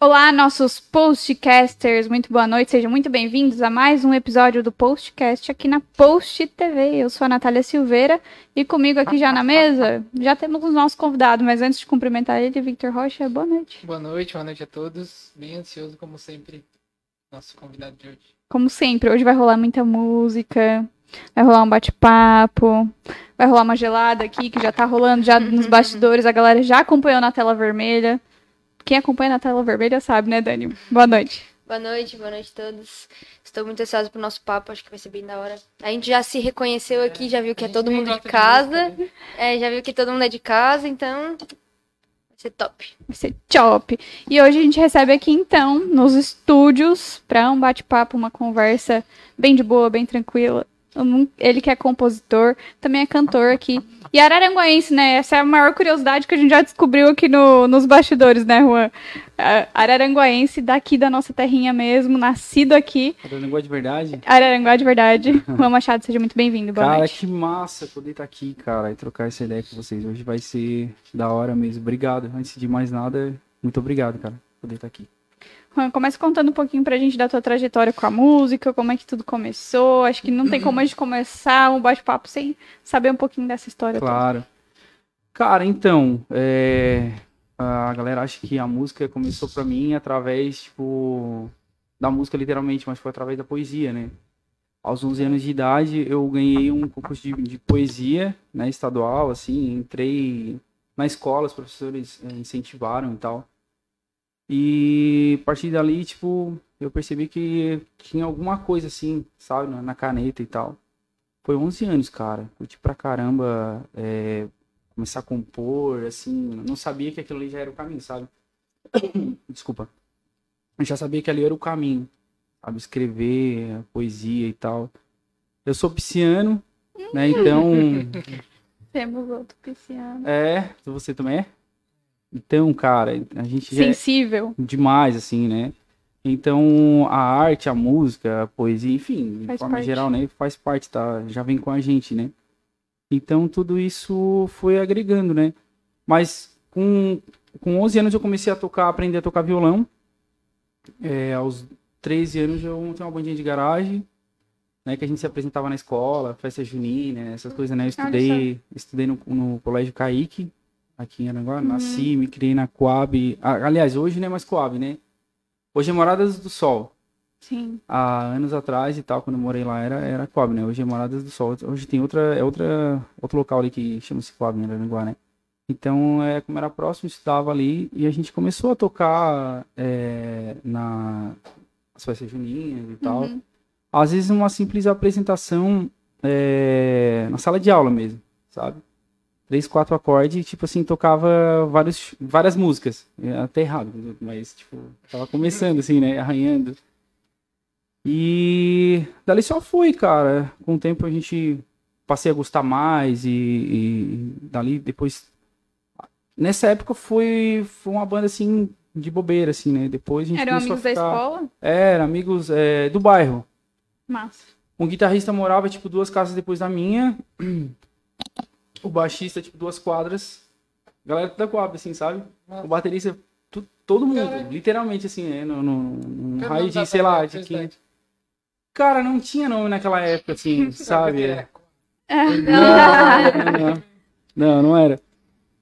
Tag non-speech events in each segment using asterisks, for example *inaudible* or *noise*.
Olá, nossos postcasters, muito boa noite, sejam muito bem-vindos a mais um episódio do Postcast aqui na Post TV. Eu sou a Natália Silveira e comigo aqui já na mesa já temos o nosso convidado, mas antes de cumprimentar ele, Victor Rocha, boa noite. Boa noite, boa noite a todos. Bem ansioso, como sempre, nosso convidado de hoje. Como sempre, hoje vai rolar muita música, vai rolar um bate-papo, vai rolar uma gelada aqui que já tá rolando já nos bastidores, a galera já acompanhou na tela vermelha. Quem acompanha na tela vermelha sabe, né, Dani? Boa noite. Boa noite, boa noite a todos. Estou muito ansiosa pro nosso papo, acho que vai ser bem da hora. A gente já se reconheceu aqui, já viu que é todo mundo de de casa. música, né? É, já viu que todo mundo é de casa, então vai ser top. Vai ser top. E hoje a gente recebe aqui, então, nos estúdios, para um bate-papo, uma conversa bem de boa, bem tranquila. Ele que é compositor, também é cantor aqui. E araranguaense, né? Essa é a maior curiosidade que a gente já descobriu aqui no- nos bastidores, né, Juan? Araranguaense, daqui da nossa terrinha mesmo, nascido aqui. Araranguá de verdade? Araranguá de verdade. *laughs* Juan Machado, seja muito bem-vindo. Cara, noite. que massa poder estar aqui, cara, e trocar essa ideia com vocês. Hoje vai ser da hora mesmo. Obrigado. Antes de mais nada, muito obrigado, cara, por poder estar aqui. Começa contando um pouquinho pra gente da tua trajetória com a música, como é que tudo começou. Acho que não tem como a gente começar um bate-papo sem saber um pouquinho dessa história toda. Claro. Cara, então, é, a galera acha que a música começou pra mim através, tipo, da música literalmente, mas foi através da poesia, né? Aos 11 anos de idade, eu ganhei um concurso de, de poesia, né, estadual, assim, entrei na escola, os professores eh, incentivaram e tal. E a partir dali, tipo, eu percebi que tinha alguma coisa assim, sabe, na, caneta e tal. Foi 11 anos, cara. Curti pra caramba é, começar a compor, assim. Não sabia que aquilo ali já era o caminho, sabe? *coughs* Desculpa. Eu já sabia que ali era o caminho, sabe? Escrever, poesia e tal. Eu sou pisciano, né? Então. *laughs* Temos outro pisciano. É. Você também é? Então, cara, a gente já. é- Sensível. demais, assim, né? Então, a arte, a música, a poesia, enfim, de Faz forma parte. geral, né? Faz parte, tá? Já vem com a gente, né? Então, tudo isso foi agregando, né? Mas com, com 11 anos eu comecei a tocar, aprender a tocar violão. É, aos 13 anos eu montei uma bandinha de garagem, né? Que a gente se apresentava na escola, festa junina, essas coisas, né? Eu estudei, estudei no, no Colégio Caíque, aqui em Aranguá. Nasci, me criei na Coab. Ah, Aliás, hoje não é mais Coab, né? Hoje é Moradas do Sol. Sim. Há anos atrás e tal, quando eu morei lá, era, era Coab, né? Hoje é Moradas do Sol. Hoje tem outra, é outra, outro local ali que chama-se Coab, em Aranguá, né? Então, é, como era próximo, eu estudava ali e a gente começou a tocar é, na as festas juninas e tal. Uhum. Às vezes uma simples apresentação é, na sala de aula mesmo, sabe? Três, quatro acordes, tipo assim, tocava vários, várias músicas. É Até errado, mas tipo, tava começando assim, né? Arranhando. E dali só foi, cara. Com o tempo a gente passei a gostar mais e, e dali depois. Nessa época foi, foi uma banda assim de bobeira, assim, né? Depois a gente Eram amigos a da ficar... escola? Era, amigos é, do bairro. Massa. Um guitarrista morava, tipo, duas casas depois da minha. O baixista, tipo, duas quadras. Galera da Coab, assim, sabe? O baterista, tu- todo mundo. Literalmente, assim, né? No, no, no raio de, sei banda lá, de cidade? 500. Cara, não tinha nome naquela época, assim, *laughs* sabe? É. *laughs* Não, Não, não, não, não era.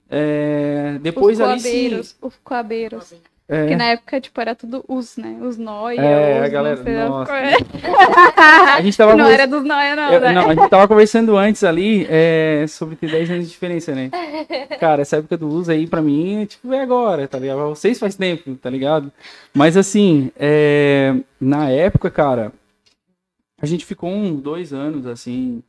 É, depois os ali sim. coabeiros. Os coabeiros. É, Porque na época, tipo, era tudo os, né? Os noia, É, os a galera- nossa. a gente tava *laughs* Não convers- era dos noia, não, Eu- né? não, a gente tava conversando antes ali é, sobre ter 10 anos de diferença, né? *laughs* Cara, essa época do uso aí, pra mim, tipo, é agora, tá ligado? Pra Vocês faz tempo, tá ligado? Mas assim, é, na época, cara, a gente ficou uns dois anos, assim,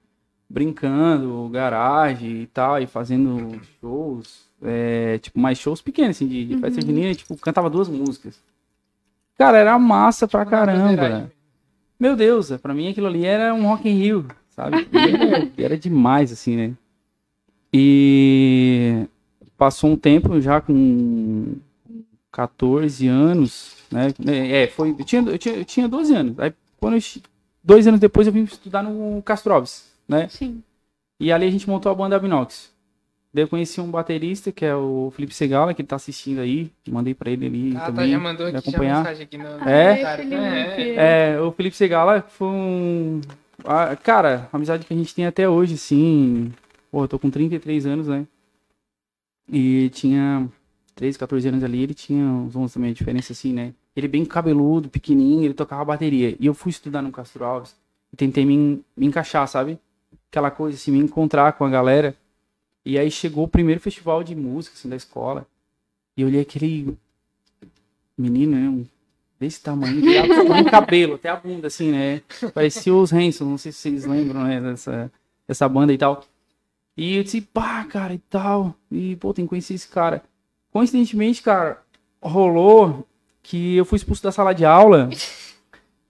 brincando, garagem e tal, e fazendo shows, é, tipo, mais shows pequenos, assim, de, de festa junina, tipo, cantava duas músicas. Cara, era massa pra caramba. Meu Deus, pra mim aquilo ali era um Rock in Rio, sabe? Era, *laughs* era demais, assim, né? E passou um tempo já com 14 anos, né? É, foi, eu tinha, eu tinha, eu tinha 12 anos. Aí, quando eu, dois anos depois, eu vim estudar no Castro Alves, né? Sim. E ali a gente montou a banda Abinox. Daí eu conheci um baterista, que é o Felipe Segala, que ele tá assistindo aí. Mandei pra ele ali Ah, tá, também. já mandou aqui já acompanhar. mensagem aqui no... É? Cara, Felipe. é, É, o Felipe Segala foi um. ah, cara, a amizade que a gente tem até hoje, assim. Pô, eu tô com 33 anos, né? E tinha 13, 14 anos ali, ele tinha uns 11 também, a diferença assim, né? Ele bem cabeludo, pequenininho, ele tocava bateria. E eu fui estudar no Castro Alves e tentei me, me encaixar, sabe? Aquela coisa assim, me encontrar com a galera. E aí chegou o primeiro festival de música, assim, da escola. E eu olhei aquele menino, né? Um desse tamanho, dava tamanho cabelo, até a bunda, assim, né? Parecia os Hanson, não sei se vocês lembram, né? Dessa, dessa banda e tal. E eu disse, pá, cara, e tal. E, pô, tem que conhecer esse cara. Coincidentemente, cara, rolou que eu fui expulso da sala de aula.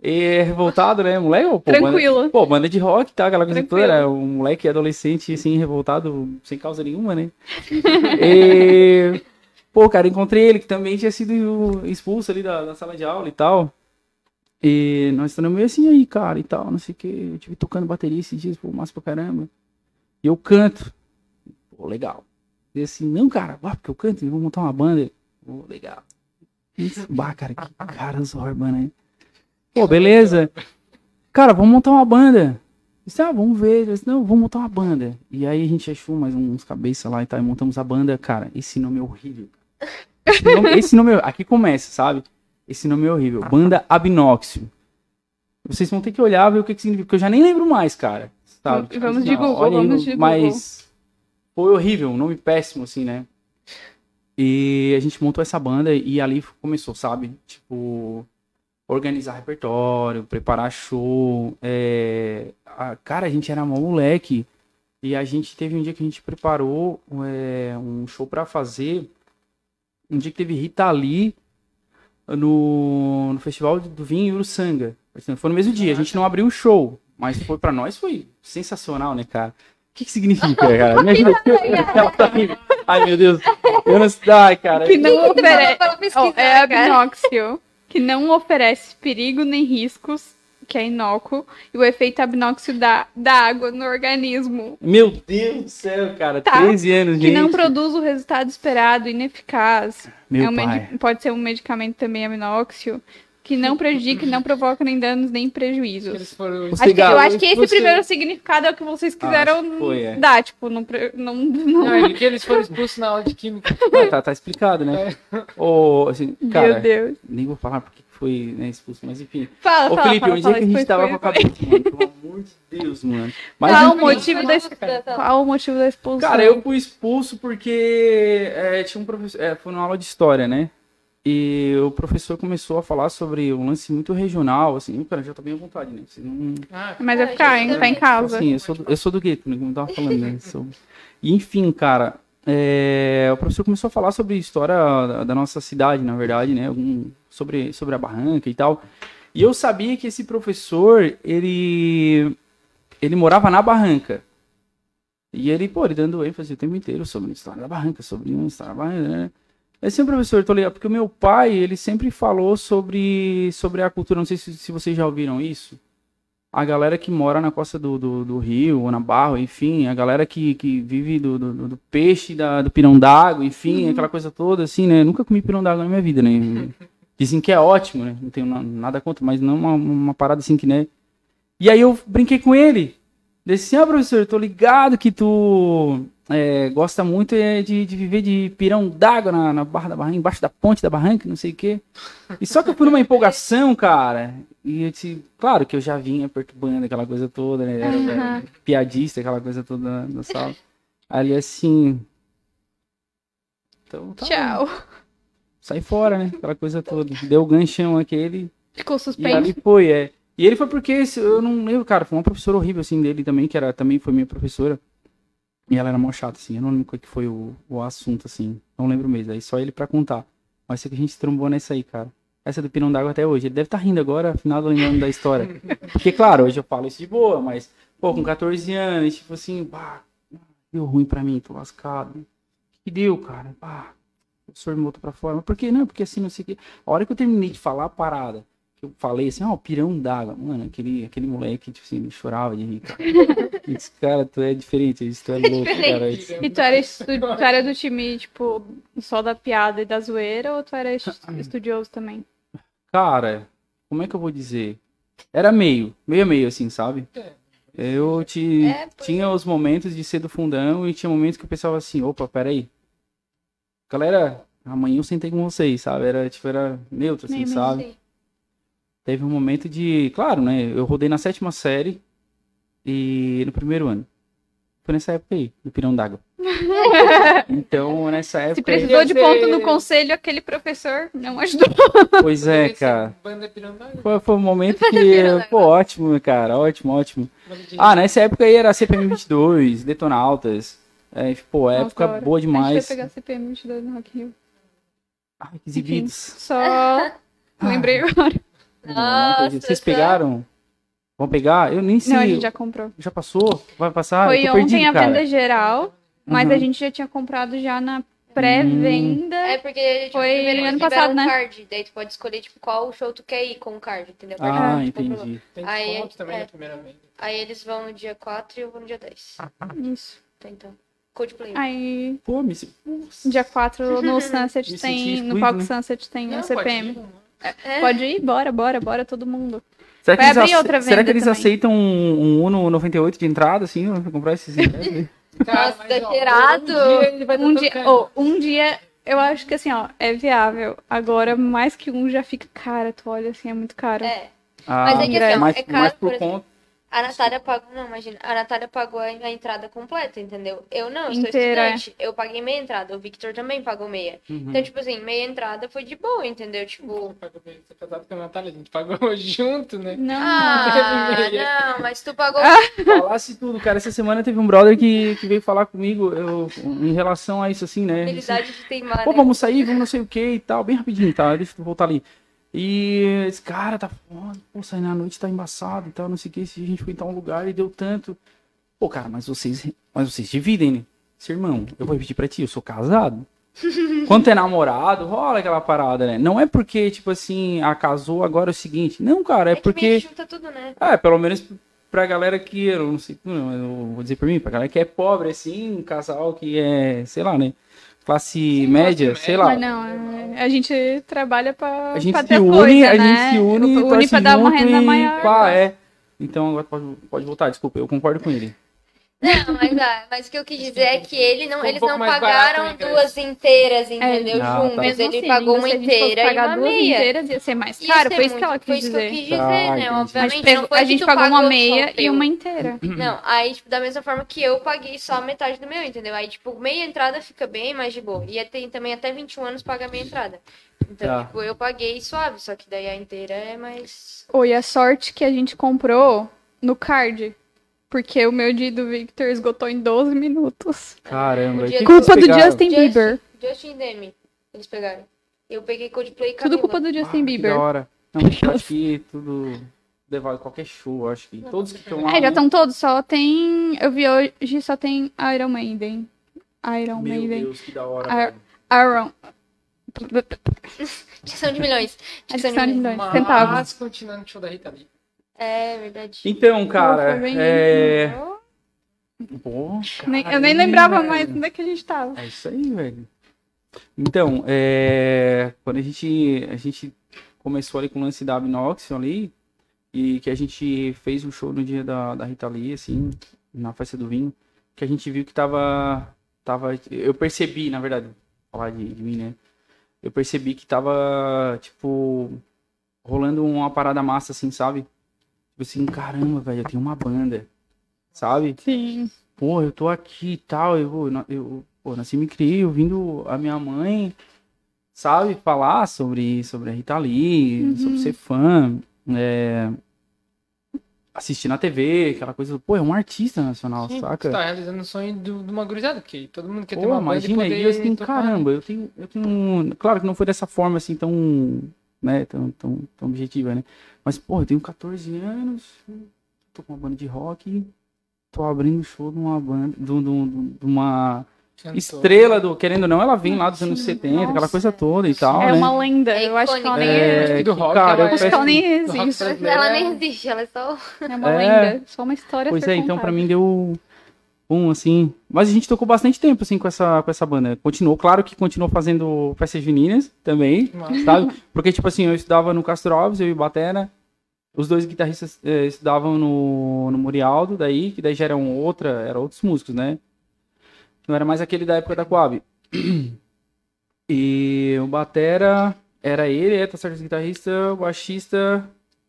E revoltado, né? Moleque, pô, banda- Tranquilo. Pô, banda de rock, tá? Aquela coisa toda. Era um moleque adolescente, assim, revoltado, sem causa nenhuma, né? *laughs* e... Pô, cara, encontrei ele, que também tinha sido expulso ali da, da sala de aula e tal. E nós estamos meio assim aí, cara, e tal, não sei o que. Eu tive tocando bateria esses dias, pô, massa pra caramba. E eu canto. Pô, legal. E assim, não, cara, ah, porque eu canto, vou montar uma banda. Pô, legal. Isso, bah, cara, que cara zorba, né? Pô, beleza. Cara, vamos montar uma banda. Disse, ah, vamos ver. Disse, não, vamos montar uma banda. E aí a gente achou mais uns cabeças lá e tal, e montamos a banda. Cara, esse nome é horrível. Esse nome, esse nome é... Aqui começa, sabe? Esse nome é horrível. Banda Abnóxio. Vocês vão ter que olhar ver o que, que significa, porque eu já nem lembro mais, cara. Sabe? Tipo Vamos assim, de Google, vamos de Google. Mas foi horrível, um nome péssimo, assim, né? E a gente montou essa banda e ali começou, sabe? Tipo, organizar repertório, preparar show. É... a- cara, a gente era mó moleque. E a gente teve um dia que a gente preparou é, um show pra fazer. Um dia que teve Rita Lee no, no Festival do Vinho em Uruçanga. Foi no mesmo dia. A gente não abriu o show, mas foi pra nós foi sensacional, né, cara? O que, que significa, *laughs* cara? Imagina. Ela tá rindo. Ai, meu Deus. Eu não sei. Ai, cara. É cara. abnóxio, que não oferece perigo nem riscos, que é inócuo, e o efeito abnóxio da, da água no organismo, Meu Deus do céu, cara. Tá. 13 anos, que gente. não produz o resultado esperado, ineficaz. Meu É um pai. Pode ser um medicamento também abnóxio, que não prejudica, não provoca nem danos nem prejuízos. Eles foram Acho que- eu acho que esse você- primeiro significado é o que vocês quiseram que foi, é. dar, tipo, não, não, não- Não, é que eles foram expulsos na aula de química. *laughs* Ah, tá, tá explicado, né? Ô, assim, cara, Meu Deus. nem vou falar porque foi né, expulso, mas enfim. Fala, Ô, fala, Felipe, fala, onde fala, é que a gente tava foi- com a cabeça, mano? Pelo amor de Deus, mano. Mas, Qual o enfim, motivo da. Qual o motivo da expulsão? cara, eu fui expulso porque é, tinha um professor. É, foi numa aula de história, né? E o professor começou a falar sobre um lance muito regional, assim, cara, já tá bem à vontade, né? Não, Ah, Mas é ficar, hein? Tá em casa. Sim, eu sou, do- eu sou do gueto, né? Como eu tava falando, né? Sou- E, enfim, cara, é, o professor começou a falar sobre a história da, da nossa cidade, na verdade, né? Algum, sobre, sobre a barranca e tal. E eu sabia que esse professor, ele, ele morava na barranca. E ele, pô, ele dando ênfase o tempo inteiro sobre a história da barranca, sobre a história da barranca, né? É um professor, tô ligado, porque o meu pai, ele sempre falou sobre, sobre a cultura, não sei se, se vocês já ouviram isso a galera que mora na costa do, do, do rio, ou na barra, enfim, a galera que, que vive do, do, do peixe, da, do pirão d'água, enfim, aquela coisa toda, assim, né? Nunca comi pirão d'água na minha vida, né? *laughs* Dizem que é ótimo, né? Não tenho na- nada contra, mas não uma, uma parada assim que, né? E aí eu brinquei com ele. Disse assim, ah, professor, tô ligado que tu é, gosta muito é, de, de viver de pirão d'água na, na barra da barranca, embaixo da ponte da barranca, não sei o quê. E só que eu fui numa empolgação, cara. E eu disse, claro que eu já vinha perturbando aquela coisa toda, né? Era, era piadista, aquela coisa toda na, sala. Ali assim. Então, tá bom. Tchau. Sai fora, né? Aquela coisa toda. Deu o ganchão aquele. Ficou E ali suspenso. foi, é. E ele foi porque eu não lembro, cara, foi uma professora horrível, assim, dele também, que era, também foi minha professora. E ela era mó chata, assim, eu não lembro qual que foi o, o assunto, assim, não lembro mesmo, aí só ele pra contar. Mas sei que a gente trombou nessa aí, cara. Essa do Pirão d'Água até hoje. Ele deve estar rindo agora, afinal, lembrando da história. *laughs* Porque, claro, hoje eu falo isso de boa, mas, pô, com 14 anos, tipo assim, pá, deu ruim pra mim, tô lascado. O que deu, cara? Pá, o professor me botou pra fora. Mas por que não? Porque assim, não sei o quê. A hora que eu terminei de falar a parada, que eu falei assim, ó, o pirão d'água. Mano, aquele, aquele moleque, tipo assim, chorava de rir, cara. Esse cara, tu é diferente, isso tu é *laughs* louco, cara. Isso- E tu era, estu- *laughs* tu era do time, tipo, só da piada e da zoeira, ou tu era est- *clears throat* estudioso também? Cara, como é que eu vou dizer? Era meio, meio a meio, assim, sabe? É. Eu te, É, pois tinha os momentos de ser do fundão e tinha momentos que eu pensava assim, opa, peraí. Galera, amanhã eu sentei com vocês, sabe? Era, tipo, era neutro, assim, Meio, meio, sabe? Sim. Teve um momento de. Claro, né? Eu rodei na sétima série e no primeiro ano. Foi nessa época aí, do Pirão d'Água. *laughs* então, nessa Se época. precisou de ser- ponto no conselho, aquele professor não ajudou. Pois é, cara. Pirandaga. Foi, foi um momento que. Pirão d'Água. Pô, ótimo, cara. Ótimo, ótimo. Ah, nessa época aí era CPM 22, Detonautas. É, pô, Nossa, época hora. boa A gente demais. vai pegar CPM 22 no Rock. Ai, que exibidos. Só *laughs* lembrei agora. Não, não acredito. Nossa, Vocês tá. pegaram? Vão pegar? Eu nem sei. Não, a gente já comprou. Já passou? Vai passar? Foi ontem perdido, a cara. venda geral, mas Uhum. a gente já tinha comprado já na pré-venda. É porque tipo, Foi primeiro ano passado, um né? card, daí tu pode escolher tipo qual show tu quer ir com o card, entendeu? A partir Ah, tu comprou. entendi. Tem Aí, desconto também é. na primeira venda. Aí eles vão no dia 4 e eu vou no dia 10. Isso. Tá, então. Coldplay. Aí, Pô, me... dia 4 no *laughs* Sunset Me tem. No excluído, palco né? Sunset tem Não, a CPM. pode ir, não. É. Pode ir? Bora, bora, bora, todo mundo. Será que, Vai eles abrir ace- outra Será que eles aceitam um, um Uno 98 de entrada, assim, pra comprar esses? Cara, Nossa, *laughs* mas, ó, exagerado. Um dia ele vai Um tá dia, oh, um dia, eu acho que assim, ó, é viável. Agora, mais que um já fica cara, tu olha assim, é muito caro. É. Ah, Mas é que assim, ó, é caro, mas por por exemplo. A Natália pagou. Não, imagina. A Natália pagou a, entrada completa, entendeu? Eu não, eu sou Inteira, estudante. Eu paguei meia entrada. O Victor também pagou meia. Uhum. Então, tipo assim, meia entrada foi de boa, entendeu? Tipo. Pagou bem, Você é casado com a Natália, a gente pagou *laughs* junto, né? Não, Ah, *laughs* meia. não, mas tu pagou. Falasse tudo, cara. Essa semana teve um brother que, que veio falar comigo eu, em relação a isso, assim, né? Habilidade de teimar, Pô, né? vamos sair, vamos não sei o que e tal, bem rapidinho, tá? Deixa eu voltar ali. E esse cara tá foda, pô, sair na noite tá embaçado e tal, não sei o que. Se a gente foi em tal lugar e deu tanto. Pô, cara, mas vocês, mas vocês dividem, né? Seu irmão, eu vou repetir pra ti, eu sou casado. *laughs* Quando é namorado, rola aquela parada, né? Não é porque, tipo assim, ah, casou, agora é o seguinte. Não, cara, é, que porque. junta tudo, né? É, pelo menos pra galera que, eu não sei, não, eu vou dizer por mim, pra galera que é pobre, assim, um casal que é, sei lá, né? Classe média, classe sei média. lá. mas não, é- a gente trabalha pra, A gente pra se une, coisa, a né? gente se une, une pra dar uma renda e maior. Pá, é. Então agora pode, pode voltar, desculpa, eu concordo com ele. Não, mas, ah, mas o que eu quis dizer é que ele não, Ficou um eles pouco não mais barato pagaram ingresso. duas inteiras, entendeu? Ah, tá. Juntas. Mesmo Ele assim, pagou uma se a gente fosse inteira e pagar uma duas meia. inteiras ia ser mais caro, ser foi isso que muito- ela Foi quis isso que eu dizer. quis dizer, Tá, né? A Obviamente gente, pegou- não foi a que gente tu pagou uma pagou só meia e teu. uma inteira. *clears throat* Não, aí, tipo, da mesma forma que eu paguei só a metade do meu, entendeu? Aí, tipo, meia entrada fica bem mais de boa. E tem também até 21 anos paga meia entrada. Então, Tá. tipo, eu paguei suave, só que daí a inteira é mais. Oi, a sorte que a gente comprou no card. Porque o meu dia do Victor esgotou em 12 minutos. Caramba, O dia que do- que Culpa do? Justin Bieber. Justin e Demi, eles pegaram. Eu peguei Coldplay e Tudo Camila. culpa do Ah, Justin que Bieber. da hora. Não, *laughs* mas que tudo leva qualquer show, acho que todos que estão lá. É, já estão todos, só tem. Eu vi hoje, só tem Iron Maiden. Iron Meu Maiden. Deus, que da hora. Ah. Iron. Dicção de milhões. Dicção de milhões. milhões. Centavos. Mas continuando o show da Rita Lee. É verdade. Então, cara, é. Pô, Nem- eu nem lembrava velho. mais onde é que a gente tava. É isso aí, velho. Então, é, quando a gente, a gente começou ali com o lance da Abnoxion ali, e que a gente fez um show no dia da, da Rita Lee, assim, na festa do vinho, que a gente viu que tava, tava eu percebi, na verdade, falar de, de mim, né? Eu percebi que tava, tipo, rolando uma parada massa, assim, sabe? Tipo assim, caramba, velho, eu tenho uma banda, sabe? Sim. pô, eu tô aqui e tal, eu, eu, eu pô, nasci me criei ouvindo a minha mãe, sabe, falar sobre, sobre a Rita Lee, sobre ser fã, é, assistir na TV, aquela coisa, pô, é um artista nacional, Sim, saca? Você tá realizando o sonho de uma gurizada, porque todo mundo quer ter Pô, uma banda e imagina, poder e eu assim, tocar, caramba, eu tenho, eu tenho, claro que não foi dessa forma assim tão, né, tão, tão, tão objetiva, né, mas, pô, eu tenho 14 anos, tô com uma banda de rock, tô abrindo show de uma banda, de, um- de de uma, Cantor. estrela do. Querendo ou não, ela vem lá dos anos 70, aquela coisa toda e tal. É né? uma lenda. É eu acho que ela nem É, é. do que, rock, cara, ela eu é- Acho que ela nem existe. Ela é- nem existe, ela é só. É uma É. lenda. Só uma história. a Pois ser é, então pra contada. mim deu um assim. Mas a gente tocou bastante tempo assim com essa, com essa banda. Continuou, claro que continuou fazendo festas juninas também, Massa. sabe? Porque, tipo assim, eu estudava no Castro Alves, eu e o Batera. Os dois guitarristas eh, estudavam no, no Murialdo, daí, que daí já eram outra, eram outros músicos, né? Não era mais aquele da época da Coab. E o Batera era ele, é, tá certo, o guitarrista, o baixista,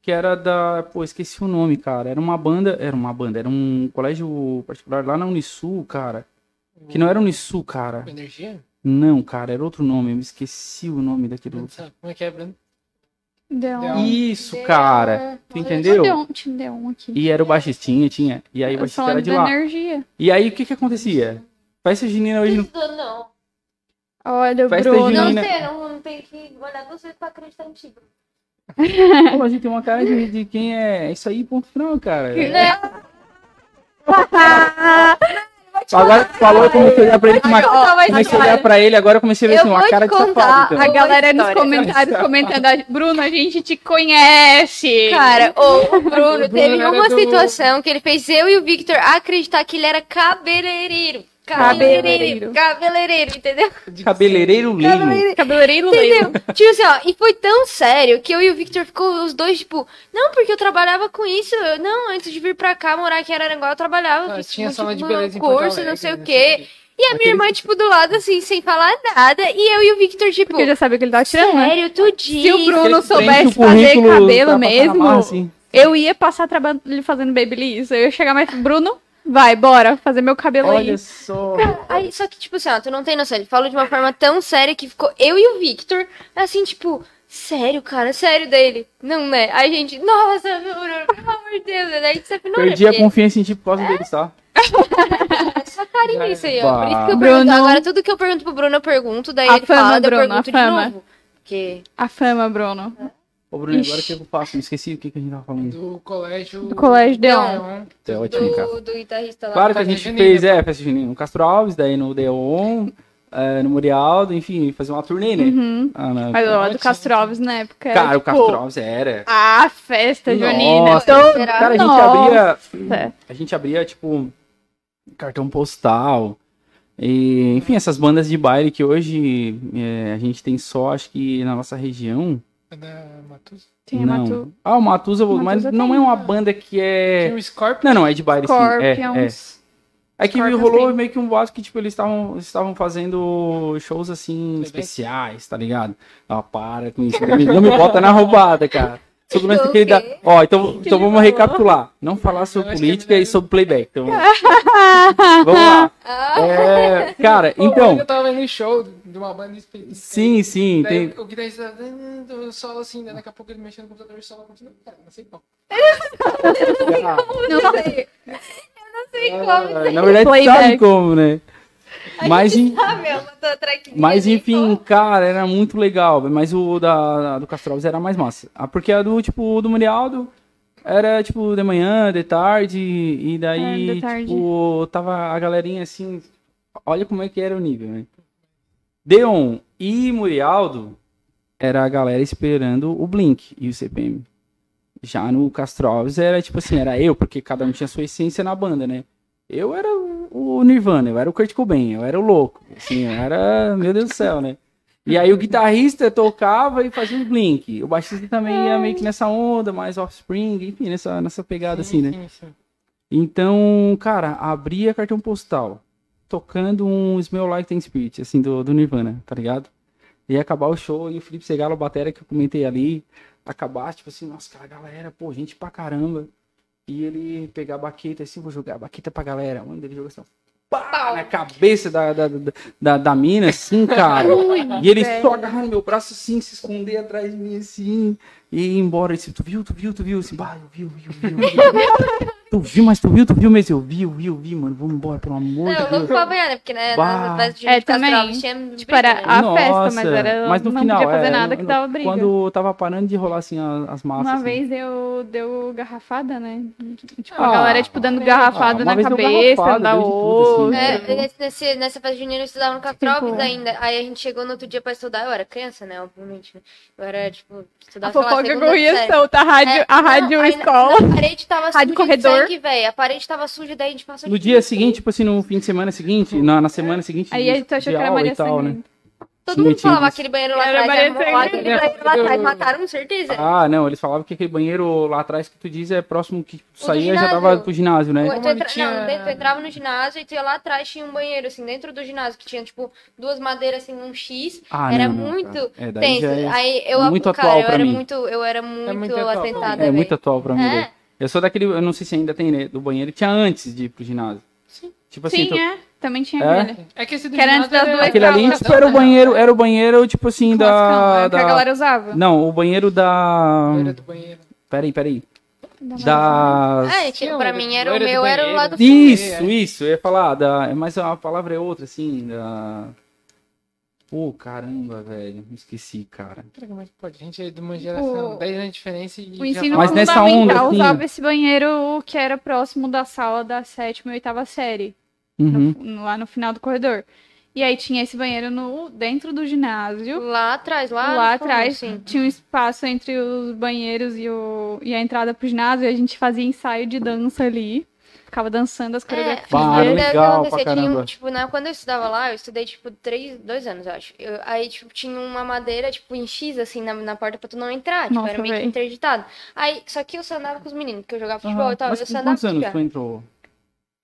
que era da. Pô, esqueci o nome, cara. Era uma banda. Era uma banda, era um colégio particular lá na Unisul, cara. Que não era Unisul, cara. Energia? Não, cara, era outro nome. Eu me esqueci o nome daquele. Bruno, Como é que é, Bruno? Deu. um. Isso, cara. Tu entendeu? Deu um, tinha- um aqui. E era o baixistinha, tinha. E aí o baixista era de lá. energia. E aí o que que acontecia? Festa junina hoje não. Não, Olha, Festa Bruno. não junina. sei, não, não tem que olhar duas vezes pra acreditar em ti. Pô, a gente tem uma cara de, de quem é. É isso aí, ponto final, cara. Né? *laughs* Agora falou, eu comecei a olhar pra ele com uma. Comecei a olhar pra ele, agora eu comecei a ver Eu assim, uma cara de safado. contar Então. A galera nos história. comentários comentando, "Ah, Bruno, a gente te conhece. Cara, o, o Bruno O Bruno teve era uma do- situação que ele fez eu e o Victor acreditar que ele era cabeleireiro. Cabeleireiro. Cabeleireiro. Entendeu? Cabeleireiro lindo. Cabeleireiro. Entendeu? tipo assim, ó, e foi tão sério que eu e o Victor ficou os dois, tipo, não, porque eu trabalhava com isso. eu- não, antes de vir pra cá morar aqui em Araranguá, eu trabalhava, Ah, fiz tinha um, sala de tipo, beleza em Porto curso, Alegre, não sei o né, quê. sei E a minha irmã, tipo, do lado, assim, sem falar nada. E eu e o Victor, tipo, Porque eu já sabia que ele tava tirando, né? sério, tu diz. Se o Bruno soubesse fazer cabelo mesmo, barra, assim. eu ia passar trabalho fazendo babyliss. Eu ia chegar mais, Bruno, vai, bora, fazer meu cabelo Olha aí. só. *laughs* Aí, só que, tipo assim, ó, tu não tem noção. Ele falou de uma forma tão séria que ficou eu e o Victor, assim, tipo, sério, cara, sério dele. Não, né? Aí a gente, nossa, meu Bruno, pelo amor de Deus, né? A gente sempre não Perdi a confiança em ti por causa deles, tá? é *laughs* só carinho isso aí, ó. Por isso que eu Bruno. pergunto. Agora, tudo que eu pergunto pro Bruno, eu pergunto, daí A ele fama, fala, daí eu Bruno, a pergunto de fama. novo. Porque A fama, Bruno. Ô, Bruno, agora o que eu faço? Esqueci o que, que a gente tava falando. Do colégio. Do colégio Deon. Deon. É ótimo, cara. do, do guitarrista lá. Claro que a gente junina, fez, é, festa junina no Castro Alves, daí no Deon, é, no Murialdo, enfim, fazer uma turnê, né? Uhum. Ah, não. Mas ó, do. Castro Alves na época era, Cara, o tipo, Castro Alves era. a festa Nossa. junina. Então? Cara, a gente Nossa. abria. A gente abria, tipo, cartão postal. E, enfim, essas bandas de baile que hoje é, a gente tem só, acho que na nossa região. É Da Matusa. Tinha não. Matu... Ah, o Matusa, mas Matusa não tem. é uma banda que é. Tinha o Scorpion. Não, não, é de baile sim. É, é. Scorpions. É que Scorpions rolou tem. meio que um boato que, tipo, eles estavam estavam fazendo shows, assim, especiais, tá ligado? Ah, para com isso. Não me, não me bota na roubada, cara. Sobre o lance Do que *laughs* ele dá... quê? Ó, então, então vamos falou? recapitular. Não falar sobre Eu política e sobre playback. Então, *laughs* vamos lá. Ah, É, cara, Pô, então... Eu tava vendo um show de uma banda específica. Sim, sim, Daí tem... o guitarrista solo assim, daqui a pouco ele mexendo no computador e solo continua. Cara, não sei como. *laughs* Não sei. não sei como. Na verdade, sabe como, né? Mas, track Mas ali, enfim, pô. cara, era muito legal. Mas o da, do Castro Alves era mais massa. Ah, Porque a do, tipo, do Murialdo era, tipo, de manhã, de tarde. E daí, É, tipo, tava a galerinha assim. Olha como é que era o nível, né? Deon e Murialdo era a galera esperando o Blink e o CPM. Já no Castro Alves era tipo assim, era eu, porque cada um tinha sua essência na banda, né? Eu era o Nirvana, eu era o Kurt Cobain, eu era o louco. Assim, eu era, meu Deus do céu, né? E aí o guitarrista tocava e fazia um blink. O baixista também ia meio que nessa onda, mais offspring, enfim, nessa, nessa pegada assim, né? Sim, sim. Então, cara, abria cartão postal, tocando um Smell Like Teen Spirit, assim, do, do Nirvana, tá ligado? Ia acabar o show e o Felipe Segalo, a bateria que eu comentei ali, acabar, tipo assim, nossa, cara, galera, pô, gente pra caramba. E ele pegar a baqueta assim, vou jogar a baqueta pra galera. Mano, ele jogou assim, pá, na cabeça da, da, da, da, da mina, assim, cara. *laughs* e ele velho. só agarrar no meu braço assim, se esconder atrás de mim, assim, e ir embora. Ele disse, tu viu, tu viu, tu viu? Assim, bah, eu vi, eu vi, eu vi. Eu vi. *laughs* Tu viu, mas tu viu, tu viu mesmo? Eu vi, eu vi, eu vi, mano. Vamos embora, pelo amor Não, de eu Deus. louco pra apanhar, né? Porque né, Bah. nas festas de É, também. tinha Tipo, era né? a festa, mas era. mas no não final, podia fazer é, nada que no- dava briga. Quando tava parando de rolar assim a- as massas. Uma assim. vez deu, deu garrafada, né? Tipo, Ah, a galera, tipo, dando ah, garrafada uma na cabeça, da de outra. assim. É, nesse, nesse- nessa festa junina eu estudava no Catrópolis Tipo- ainda. Aí a gente chegou no outro dia pra estudar. Eu era criança, né? Obviamente. né? Eu era, tipo, A estudava sei lá, fofoca corria solta, a rádio, É, a não, rádio aí na- escola. Na, parede tava Rádio corredor. Sangue, velho. A parede tava suja, daí a gente passou No dia seguinte, tipo assim, no fim de semana seguinte, na, na semana seguinte. Aí a gente achou que era Maria tal, né? Todo mundo falava aquele banheiro lá Era atrás. Aquele banheiro lá atrás. Mataram, certeza. Ah, não, eles falavam que aquele banheiro lá atrás que tu diz é próximo que tu saía já tava pro ginásio, né? Tu entra- tinha- Não, tu entrava no ginásio e tu ia lá atrás tinha um banheiro, assim, dentro do ginásio, que tinha, tipo, duas madeiras, assim, um X. Ah, era não, não, muito cara. É, daí tenso. é, Aí eu, muito cara, atual eu era mim. muito, eu era muito, muito atual. atentada, é muito atual pra mim. É. Eu sou daquele, eu não sei se ainda tem, né, do banheiro, tinha antes de ir pro ginásio. Sim. Tipo assim, Sim, tu- é. Também tinha É? aquele. É que esse do Que era antes das duas aquele ali, tipo, era o banheiro, era o banheiro, tipo assim, da... É o que a da- galera usava. Não, o banheiro da... Loira do banheiro. Peraí, peraí. Das... É, Tinha tipo, pra mim era o do meu, era o banheiro. lado fundo. Isso, isso, eu ia falar, da... mas a palavra é outra, assim, da... Pô, caramba, velho, me esqueci, cara. Como é que pode? A gente é de uma geração, O- 10 anos de diferença e O já ensino Mas fala- nessa fundamental onda, assim- usava esse banheiro que era próximo da sala da sétima e oitava série. no- Uhum. no- lá no final do corredor. E aí tinha esse banheiro no, dentro do ginásio. Lá atrás, lá, Lá fundo, atrás assim. tinha um espaço entre os banheiros e, o, e a entrada pro ginásio. E a gente fazia ensaio de dança ali. Ficava dançando as coreografias. Bah, daí o que legal pra Tinha caramba. tipo, né, quando eu estudava lá, eu estudei, tipo, três, dois anos, eu acho. Eu- aí, tipo, tinha uma madeira, tipo, em X, assim, na, na porta pra tu não entrar. Tipo, Nossa, era meio que véi. interditado. Aí, só que eu só andava com os meninos, porque eu jogava futebol Aham. e tal. Mas eu com quantos anos tu entrou?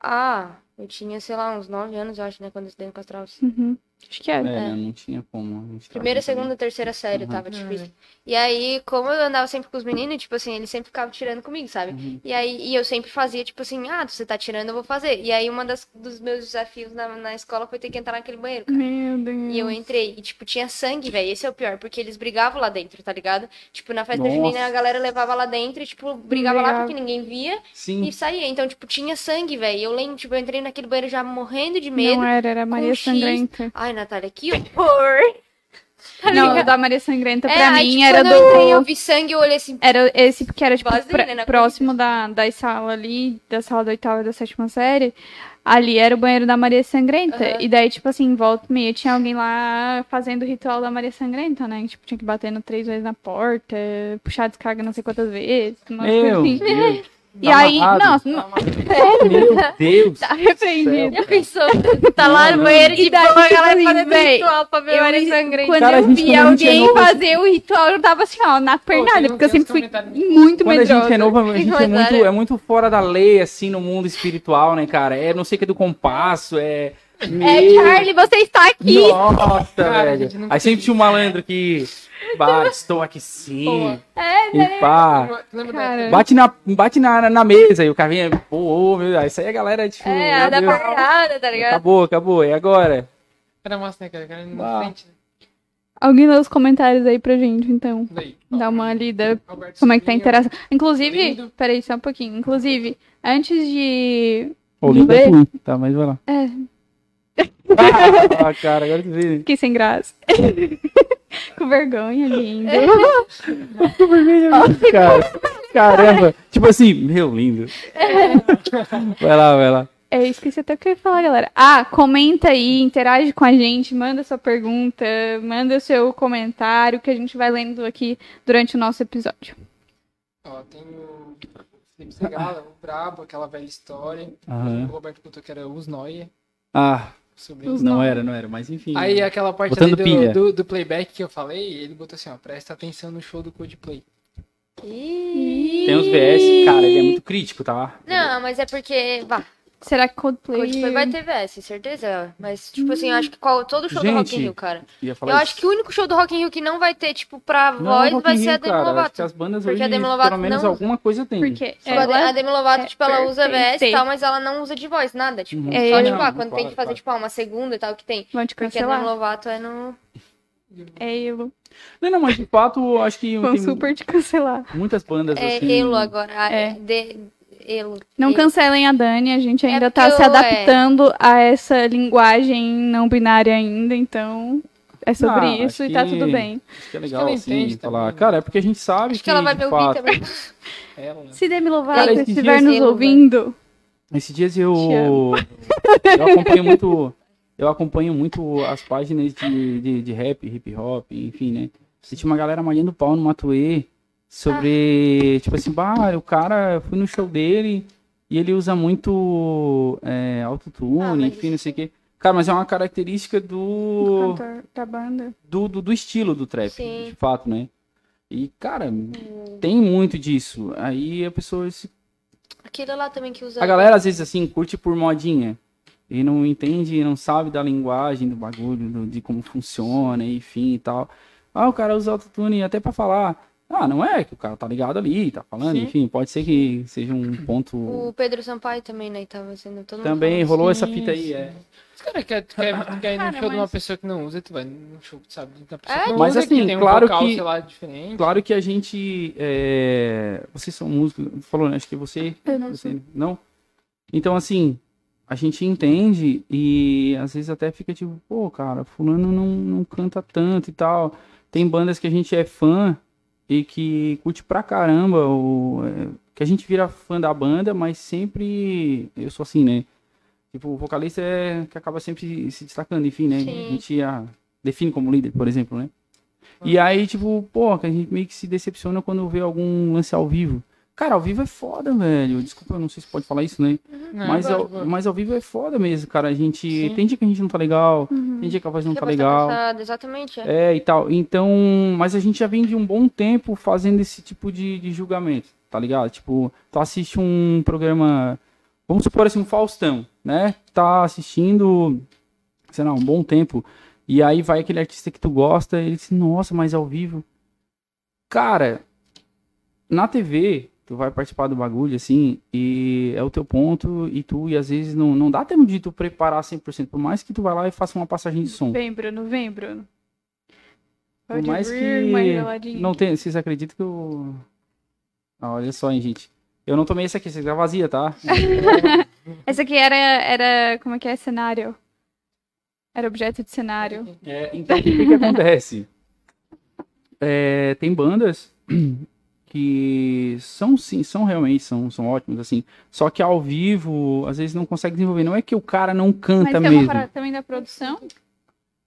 Ah, eu tinha, sei lá, uns nove anos, eu acho, né, quando eu estudei no Castral. Uhum. Acho que É, era. né, não tinha como. a gente tava Primeira, segunda, terceira série, Uhum. tava, Uhum. isso. E aí, como eu andava sempre com os meninos, tipo assim, eles sempre ficavam tirando comigo, sabe? Uhum. E aí, e eu sempre fazia, tipo assim, ah, você tá tirando, eu vou fazer. E aí, uma das, dos meus desafios na, na escola foi ter que entrar naquele banheiro, cara. Meu Deus. E eu entrei, e, tipo, tinha sangue, velho. Esse é o pior, porque eles brigavam lá dentro, tá ligado? Tipo, na festa Nossa. junina, a galera levava lá dentro e, tipo, brigava lá porque ninguém via Sim. e saía. Então, tipo, tinha sangue, velho. Eu lembro, tipo, eu entrei naquele banheiro já morrendo de medo. Não era, era Maria X. Ai, Natália, que horror! Não, o da Maria Sangrenta É, pra aí, mim tipo, era quando eu entrei, eu do. vi sangue, eu olhei assim, Era esse porque era, tipo, né, próximo da, da sala ali, da sala da oitava e da sétima série. Ali era o banheiro da Maria Sangrenta. Aham. E daí, tipo assim, em volta e meia tinha alguém lá fazendo o ritual da Maria Sangrenta, né? Tipo, tinha que bater no três vezes na porta, puxar a descarga não sei quantas vezes. Meu assim. Deus. *laughs* E Tá aí, amarrado. nossa, não, Meu Deus. *laughs* tá repreendido. já pensou? Tá lá no banheiro E daí, boa, a tipo galera assim, fazendo véi, ritual pra ver eu- o Maria Sangrenta. Quando Cara, a eu vi quando a é alguém fazer o ritual, eu tava assim, ó, na pernada, porque eu sempre fui muito Quando a medrosa. gente é novo, a gente é muito, é muito fora da lei, assim, no mundo espiritual, né, cara? É não sei o que do compasso, é. É, Charlie, você está aqui! Nossa, Cara, velho. Aí sempre tinha um malandro que. Bah, estou aqui sim. É, E pá. Bate na, bate na, na mesa e o cara pô, ô, meu Deus. Isso aí a galera, tipo. É, da Deus, pernada, tá ligado? acabou, acabou. E agora? Era massa, né, cara? O cara na frente, né? Alguém lê os comentários aí pra gente, então. Daí. Dá uma lida. Alberto Como é que tá a interação? Inclusive, Lindo. peraí, só um pouquinho. Inclusive, antes de. Ô, lindo é. Tá, mas vai lá. É, Ah, cara, agora vê. fiquei sem graça. *laughs* Com vergonha, lindo. *laughs* Cara, caramba. *laughs* Tipo assim, meu lindo. Vai lá, vai lá. É, esqueci até o que eu ia falar, galera. Ah, comenta aí, interage com a gente, manda sua pergunta, manda seu comentário que a gente vai lendo aqui durante o nosso episódio. Ó, tem o Felipe Segala, o Brabo, aquela velha história. Aham. O Roberto botou que era os Noia, Ah, não nomes. era, não era, mas enfim. Aí aquela parte do, do, do playback que eu falei, ele botou assim, ó, presta atenção no show do Coldplay. Ih. Tem uns VS, cara, ele é muito crítico, tá? Não, mas é porque. Bah, Será que Coldplay... Coldplay vai ter VS, certeza. Mas, tipo assim, eu acho que qual, todo show do Rock in Gente, Rio, cara. Ia falar Eu isso. acho que o único show do Rock in Rio que não vai ter, tipo, pra Não, voz Rock vai in ser a Rio, Demi cara, Acho que Lovato. as bandas Porque hoje, a Demi Lovato pelo menos não- alguma coisa tem. Porque Tipo, a, De- ela... a Demi Lovato, é tipo, ela usa VS e tal, mas ela não usa de voz, nada. Tipo. É, só, não, tipo, ah, quando tem que fazer, claro. tipo, ah, uma segunda e tal, que tem. Vão te Porque a Demi cancelar. Lovato é no... É Elo. Não, não, mas de fato, acho que Vão tem super te cancelar. muitas bandas É assim. Elo agora. a- É. de- Não Elo. cancelem a Dani, a gente ainda É tá se eu- adaptando a essa linguagem não binária ainda, então é sobre Ah, isso e tá que- tudo bem. Acho que é legal, assim, entende falar. também? Cara, é porque a gente sabe Acho que, que ela vai me ouvir também. Ela, né? Se Demi Lovato estiver dias- nos Elo, ouvindo, Esses dias eu, *laughs* eu acompanho muito, *laughs* eu acompanho muito as páginas de, de, de rap, hip hop, enfim, né? E tinha uma galera malhando pau no Matuê sobre, tipo assim, bah, o cara, eu fui no show dele e ele usa muito é, autotune, Ah, enfim, não sei o quê. Cara, mas é uma característica do do, cantor da banda. do, do, do estilo do trap, Sim. de fato, né? E, cara, tem muito disso. Aí a pessoa se Aquele lá também que usa. a galera, às vezes, assim, curte por modinha. E não entende, não sabe da linguagem do bagulho, do- de como funciona, enfim e tal. Ah, o cara usa autotune até pra falar. Ah, não é que o cara tá ligado ali, tá falando, Sim. enfim, pode ser que seja um ponto. O Pedro Sampaio também, né? Tava sendo todo mundo Também falando rolou Sim, essa fita aí, é. Os caras querem quer, quer, quer ir no Cara, show de uma mas- pessoa que não usa, tu vai no show, sabe? Da pessoa É, que não Mas usa, assim, que tem um claro vocal, que- sei lá, diferente. Claro que a gente. é, Vocês são músicos, falou, né? Acho que você. Eu não você não? Então, assim, a gente entende e às vezes até fica tipo, pô, cara, fulano não, não canta tanto e tal. Tem bandas que a gente é fã e que curte pra caramba, o, é, que a gente vira fã da banda, mas sempre. Eu sou assim, né? Tipo, o vocalista é que acaba sempre se destacando, enfim, né? Sim. A gente ah, define como líder, por exemplo, né? E aí, tipo, pô, que a gente meio que se decepciona quando vê algum lance ao vivo. Cara, ao vivo é foda, velho. Desculpa, eu não sei se pode falar isso, né? Não, mas, vai, ao, vai. mas ao vivo é foda mesmo, cara. A gente. Sim. Tem dia que a gente não tá legal, Uhum. tem dia que a voz não Que tá tá legal. cansada, Exatamente, é. É, e tal. Então, mas a gente já vem de um bom tempo fazendo esse tipo de, de julgamento, tá ligado? Tipo, tu assiste um programa, vamos supor assim, um Faustão, né? Tá assistindo, sei lá, um bom tempo, e aí vai aquele artista que tu gosta, e ele diz, nossa, mas ao vivo. Cara, na TV, tu vai participar do bagulho, assim, e é o teu ponto, e tu, e às vezes não, não dá tempo de tu preparar 100%, por mais que tu vá lá e faça uma passagem de som. Vem, Bruno, vem, Bruno. Por Pode mais vir, que não tem, vocês acreditam que eu ah, olha só, hein, gente. Eu não tomei essa aqui, essa aqui tá vazia, tá? *laughs* Essa aqui era, era, como é que é, cenário. Era objeto de cenário. É, então, o que, que acontece? *laughs* É, tem bandas que são sim, são realmente, são, são ótimas, assim. Só que ao vivo, às vezes não consegue desenvolver. Não é que o cara não Mas canta é uma mesmo. parada também da produção?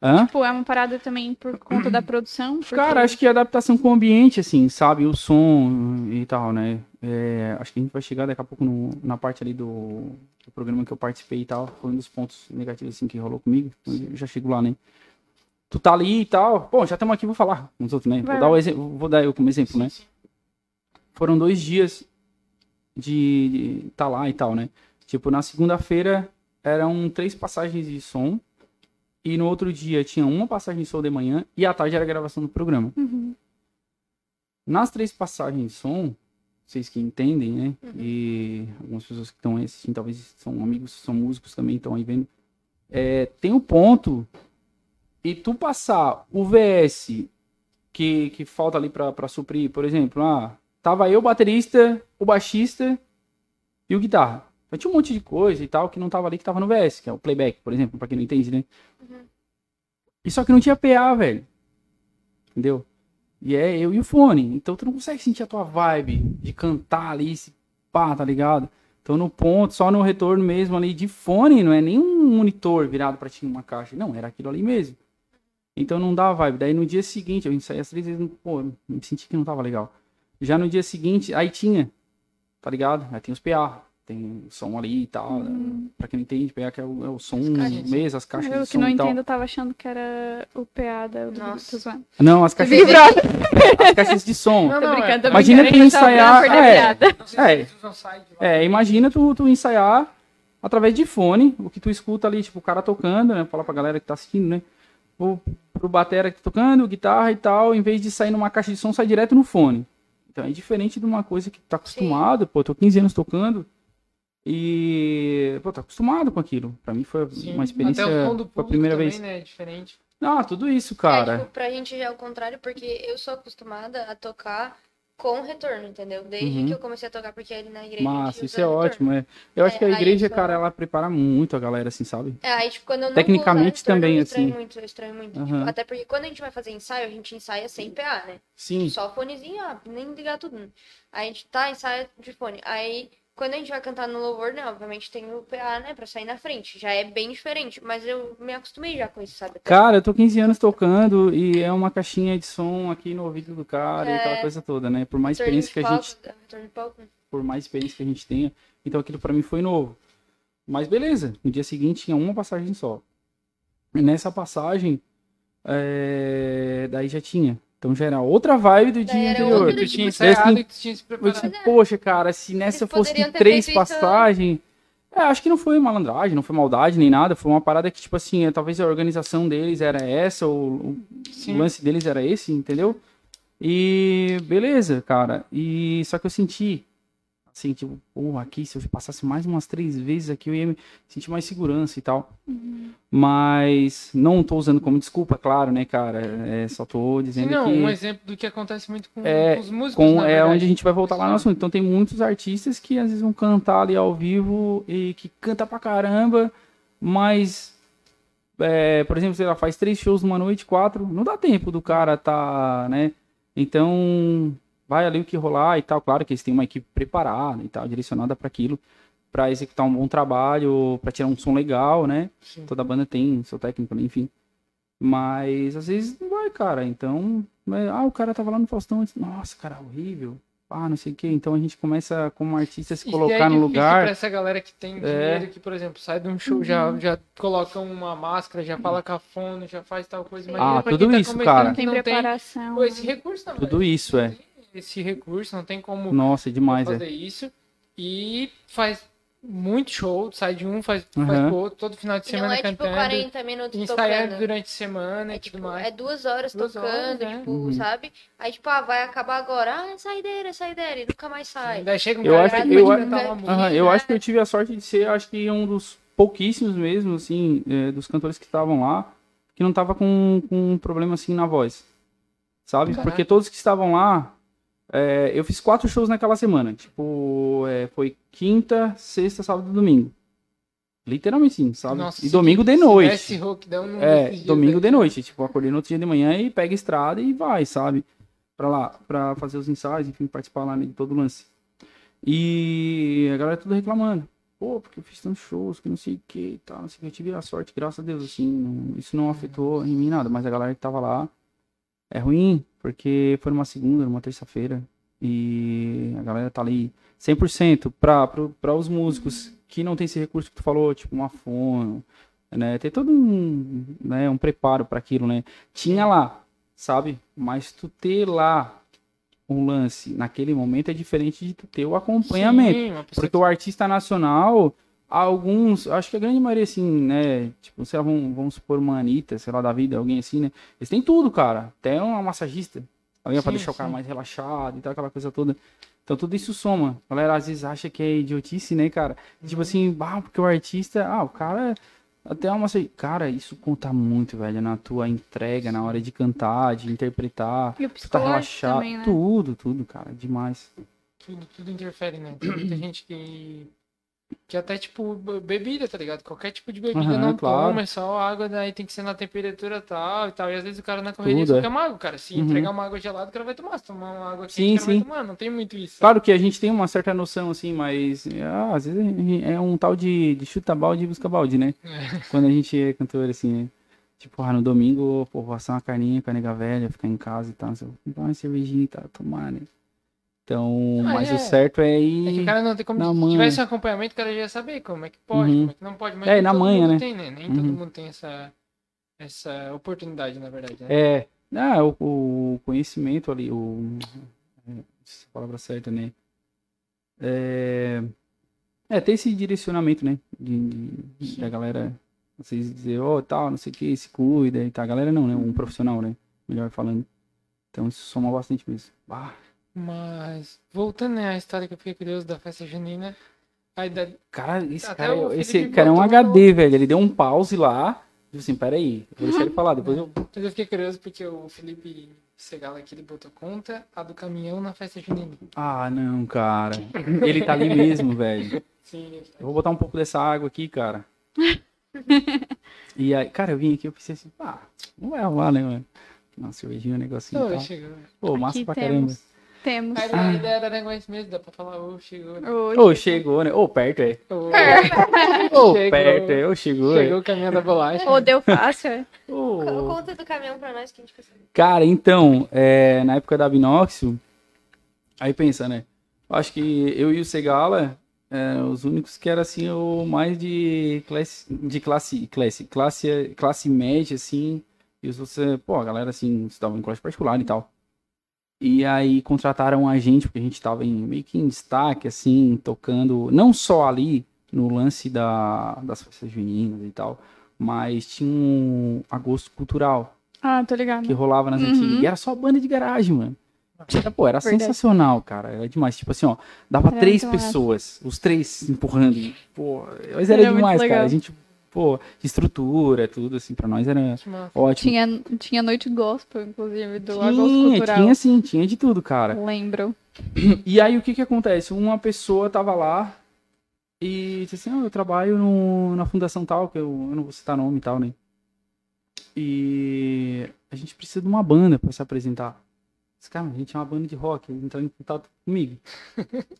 Hã? Tipo, é uma parada também por conta da produção? Porque- Cara, acho que a adaptação com o ambiente, assim, sabe? O som e tal, né? É, acho que a gente vai chegar daqui a pouco no- na parte ali do, do programa que eu participei e tal. Foi um dos pontos negativos, assim, que rolou comigo. Eu já chego lá, né? Tu tá ali e tal. Bom, já estamos aqui, vou falar com os outros, né? Vai, Vou dar, o vou dar eu como exemplo, né? Foram dois dias de estar tá lá e tal, né? Tipo, na segunda-feira eram três passagens de som. E no outro dia tinha uma passagem de som de manhã e à tarde era a gravação do programa. Uhum. Nas três passagens de som, vocês que entendem, né? E algumas pessoas que estão assistindo, talvez são amigos, são músicos também, estão aí vendo. É, tem um ponto e tu passar o VS que, que falta ali pra suprir, por exemplo, ah, tava eu, o baterista, o baixista e o guitarra. Mas tinha um monte de coisa e tal que não tava ali, que tava no VS, que é o playback, por exemplo, pra quem não entende, né? E só que não tinha PA, velho. Entendeu? E é eu e o fone. Então tu não consegue sentir a tua vibe de cantar ali, se pá, tá ligado? Então no ponto, só no retorno mesmo ali de fone, não é nem um monitor virado pra ti uma caixa. Não, era aquilo ali mesmo. Então não dá vibe. Daí no dia seguinte, eu ensaiei as três vezes, pô, me senti que não tava legal. Já no dia seguinte, aí tinha, tá ligado? Aí tem os PA, tem o som ali e tal. Pra quem não entende, PA que é o, é o som caixas. mesmo, as caixas Eu de que som não e tal. entendo, eu tava achando que era o PA da do Nossa. Não, as caixas, Vibrando. as caixas de som. Não, Tô não, brincando, é- tô Imagina brincando, tu ensaiar- é. Não É. É, imagina tu, tu ensaiar através de fone, o que tu escuta ali, tipo, o cara tocando, né? Fala pra galera que tá assistindo, né? O, pro batera que tá tocando, guitarra e tal, em vez de sair numa caixa de som, sai direto no fone. Então é diferente de uma coisa que tu tá acostumado, pô, tô 15 anos tocando e, pô, tô acostumado com aquilo. Pra mim foi Sim. uma experiência, Até o foi a público primeira também, vez. né? É diferente. Ah, tudo isso, É, cara. tipo, pra gente já é o contrário, porque eu sou acostumada a tocar com retorno, entendeu? Desde Uhum. que eu comecei a tocar, porque ali na igreja. a Mas gente isso é retorno. ótimo, é. Eu acho É, que a aí igreja, só- cara, ela prepara muito a galera, assim, sabe? É, aí, tipo, quando eu não Tecnicamente vou usar também, eu estranho assim. muito, eu estranho muito. Aham. Tipo, até porque quando a gente vai fazer ensaio, a gente ensaia sem PA, né? Sim. Só fonezinho, ah, nem ligar tudo. Aí a gente tá, ensaia de fone. Aí, quando a gente vai cantar no louvor, né? Obviamente tem o PA, né? Pra sair na frente. Já é bem diferente. Mas eu me acostumei já com isso, sabe? Cara, eu tô 15 anos tocando e é uma caixinha de som aqui no ouvido do cara e aquela coisa toda, né? Por mais experiência que a palco, gente, palco, né? por mais experiência que a gente tenha, então aquilo pra mim foi novo. Mas beleza, no dia seguinte tinha uma passagem só. E nessa passagem, é, daí já tinha. Então já era outra vibe do dia era anterior. outra Tu tinha tipo, ensaiado assim, e tu tinha se Eu preparado. disse, poxa, cara, se nessa Eles fosse três passagens. É, acho que não foi malandragem, não foi maldade nem nada. Foi uma parada que, tipo assim, é, talvez a organização deles era essa, ou o, Sim. o lance deles era esse, entendeu? E beleza, cara. E só que eu senti, assim, tipo, porra, aqui, se eu passasse mais umas três vezes aqui, eu ia me sentir mais segurança e tal. Mas não tô usando como desculpa, claro, né, cara? É, só tô dizendo não, que um exemplo do que acontece muito com, É, com os músicos, com, é onde a gente vai voltar lá no assunto. Então tem muitos artistas que às vezes vão cantar ali ao vivo e que canta pra caramba, mas, é, por exemplo, sei lá, faz três shows numa noite, quatro, não dá tempo do cara tá, né? Então vai ali o que rolar e tal. Claro que eles têm uma equipe preparada e tal, direcionada para aquilo, para executar um bom trabalho, para tirar um som legal, né? Sim. Toda banda tem seu técnico, né? enfim. Mas às vezes não vai, cara. Então, mas, ah, o cara tava lá no Faustão, disse, nossa, cara, horrível. Ah, não sei o quê. Então a gente começa, como artista, a se colocar é no lugar. Pra essa galera que tem dinheiro, que, por exemplo, sai de um show, já, já coloca uma máscara, já fala cafona, já faz tal coisa. Imagina Ah, tudo quem tá isso, cara. Não tem não tem preparação. pô, esse recurso, não. Tudo isso, é. Esse recurso, não tem como Nossa, demais, é. fazer isso. E faz muito show, sai de um, faz, faz Aham. pro outro, todo final de E não semana é tipo cantando. 40 minutos ensaiando tocando. durante a semana É e tipo, tudo mais. é duas horas Duas tocando, horas, né? tipo, Uhum. sabe? Aí, tipo, ah, vai acabar agora. Ah, é saideira, é saideira. E nunca mais sai. Daí chega um Eu cara acho que eu uma música. Aham, eu acho que eu tive a sorte de ser, acho que um dos pouquíssimos mesmo, assim, é, dos cantores que estavam lá, que não tava com, com um problema assim na voz. Sabe? Caraca. Porque todos que estavam lá, é, eu fiz quatro shows naquela semana. Tipo, é, foi quinta, sexta, sábado e domingo. Literalmente sim, sabe? Nossa, e se- domingo de noite. rockdown É, domingo de noite. Tipo, acordei no outro dia de manhã e pega a estrada e vai, sabe? Pra lá, pra fazer os ensaios, enfim, participar lá né, de todo o lance. E a galera tudo reclamando. Pô, porque eu fiz tantos shows, que não sei o que e tal, não sei o que. Eu tive a sorte, graças a Deus, assim, não- isso não afetou em mim nada. Mas a galera que tava lá é ruim, porque foi numa segunda, numa terça-feira. E a galera tá ali 100% pra, pra, pra os músicos que não tem esse recurso que tu falou, tipo uma fono, né? Tem todo um, né, um preparo para aquilo, né? Tinha lá, sabe? Mas tu ter lá um lance naquele momento é diferente de tu ter o acompanhamento. Sim, Porque o artista nacional, alguns, acho que a grande maioria, assim, né? Tipo, sei lá, vamos, vamos supor uma Anitta, sei lá, da vida, alguém assim, né? Eles têm tudo, cara. Até uma massagista. Alguém pra Sim, deixar o cara sim. mais relaxado e tal, aquela coisa toda. Então tudo isso soma. A galera às vezes acha que é idiotice, né, cara? Uhum. Tipo assim, bah, porque o artista, ah, o cara até uma massagista. Cara, isso conta muito, velho, na tua entrega, na hora de cantar, de interpretar. E o Tu tá relaxado. também, né? Tudo, tudo, cara, demais. tudo, tudo interfere, né? Tem muita gente que. Que até, tipo, be- bebida, tá ligado? Qualquer tipo de bebida Aham, não claro. toma, é só água, daí tem que ser na temperatura tal e tal. E às vezes o cara na correria Tudo, só é. água, cara. Se Uhum. entregar uma água gelada, o cara vai tomar. Se tomar uma água quente, Sim, o cara sim. vai tomar. Não tem muito isso. Claro que a gente tem uma certa noção, assim, mas ah, às vezes é um tal de, de chuta balde e busca balde, né? É. *laughs* Quando a gente é cantor, assim, né? Tipo, ah, no domingo, pô, vou assar uma carninha com a nega velha, ficar em casa e tal. Vou comprar uma cervejinha e tal, tomar, né? Então, Ah, mas é. o certo é É que ir. o cara não tem como. Na Se tivesse um acompanhamento, o cara já ia saber como é que pode, Uhum. como é que não pode. Mas É, na todo mundo né? tem, né? Nem todo Uhum. mundo tem essa, essa oportunidade, na verdade. Né? É. Ah, o, o conhecimento ali, o. essa palavra certa, né? É. É, ter esse direcionamento, né? De, de- da galera, vocês dizer, ó, tal, não sei o que, se cuida e tal. A galera não, né? Um profissional, né? Melhor falando. Então isso soma bastante mesmo. Ah, Mas, voltando né, à história que eu fiquei curioso da festa junina. Aí da, cara, esse Até cara, o esse cara é um HD, velho. Ele deu um pause lá Tipo assim, peraí, vou deixar ele falar, depois eu. Mas eu fiquei curioso porque o Felipe Segala aqui, ele botou conta a do caminhão na festa junina. Ah, não, cara. Ele tá ali mesmo, velho. Sim, ele tá Eu vou botar um pouco dessa água aqui, cara. *laughs* E aí, cara, eu vim aqui, eu pensei assim, ah, não vai rolar, né, mano? Uma cervejinha, um negocinho e Ô, tal. chegou. Pô, massa Aqui pra temos. caramba. Temos. A ideia, a ideia era negócio mesmo, dá pra falar, ô, chegou. né? Ô, chegou, né? Ô, perto, é. Ô, Ô, Chegou. perto, é. Ô, chegou, é. Chegou o caminhão da bolacha. Ou deu fácil. é. *laughs* Ô. Conta do caminhão pra nós que a gente precisa. Cara, então, é, na época da Binóxio, aí pensa, né? Eu Acho que eu e o Segala, é, os únicos que era assim, o mais de classe, de classe, classe, classe, classe média, assim, e os outros, é, pô, a galera assim, estava em colégio particular e tal. E aí contrataram a gente, porque a gente tava em, meio que em destaque, assim, tocando, não só ali no lance da, das festas juninas e tal, mas tinha um agosto cultural Ah, tô ligado. que rolava nas Uhum. antigas. E era só banda de garagem, mano. Era, pô, era Verdade. sensacional, cara. Era demais. Tipo assim, ó, dava Era três muito massa. pessoas, os três empurrando. Pô, mas era, Era demais, cara. A gente, pô, estrutura, tudo assim, pra nós era ótimo. Tinha, tinha noite gospel, inclusive, do Agosto tinha, Cultural. tinha sim, tinha de tudo, cara. Lembro. E aí o que que acontece? Uma pessoa tava lá e disse assim, ah, eu trabalho no, na fundação tal, que eu, eu não vou citar nome e tal, né? E a gente precisa de uma banda pra se apresentar. Disse, cara, a gente é uma banda de rock, ele entrou em contato comigo. *laughs*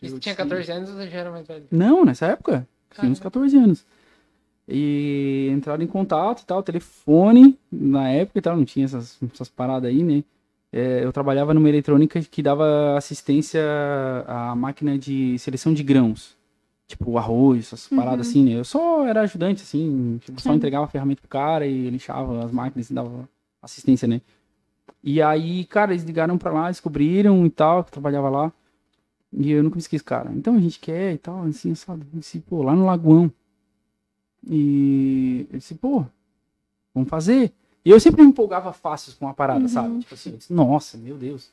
Isso tinha disse, 14 anos ou já era mais velho? Não, nessa época, tinha uns Caramba. 14 anos. E entraram em contato e tal, telefone, na época e tal, não tinha essas, essas paradas aí, né? É, eu trabalhava numa eletrônica que dava assistência à máquina de seleção de grãos. Tipo, arroz, essas paradas assim, né? Eu só era ajudante, assim, tipo, só entregava a ferramenta pro cara e lixava as máquinas e dava assistência, né? E aí, cara, eles ligaram pra lá, descobriram e tal, que eu trabalhava lá. E eu nunca me esqueço, cara. Então a gente quer e tal, assim, sabe? Disse, pô, lá no Lagoão. E eu disse, pô, vamos fazer. E eu sempre me empolgava fácil com uma parada, Uhum. sabe? Tipo assim, disse, nossa, meu Deus.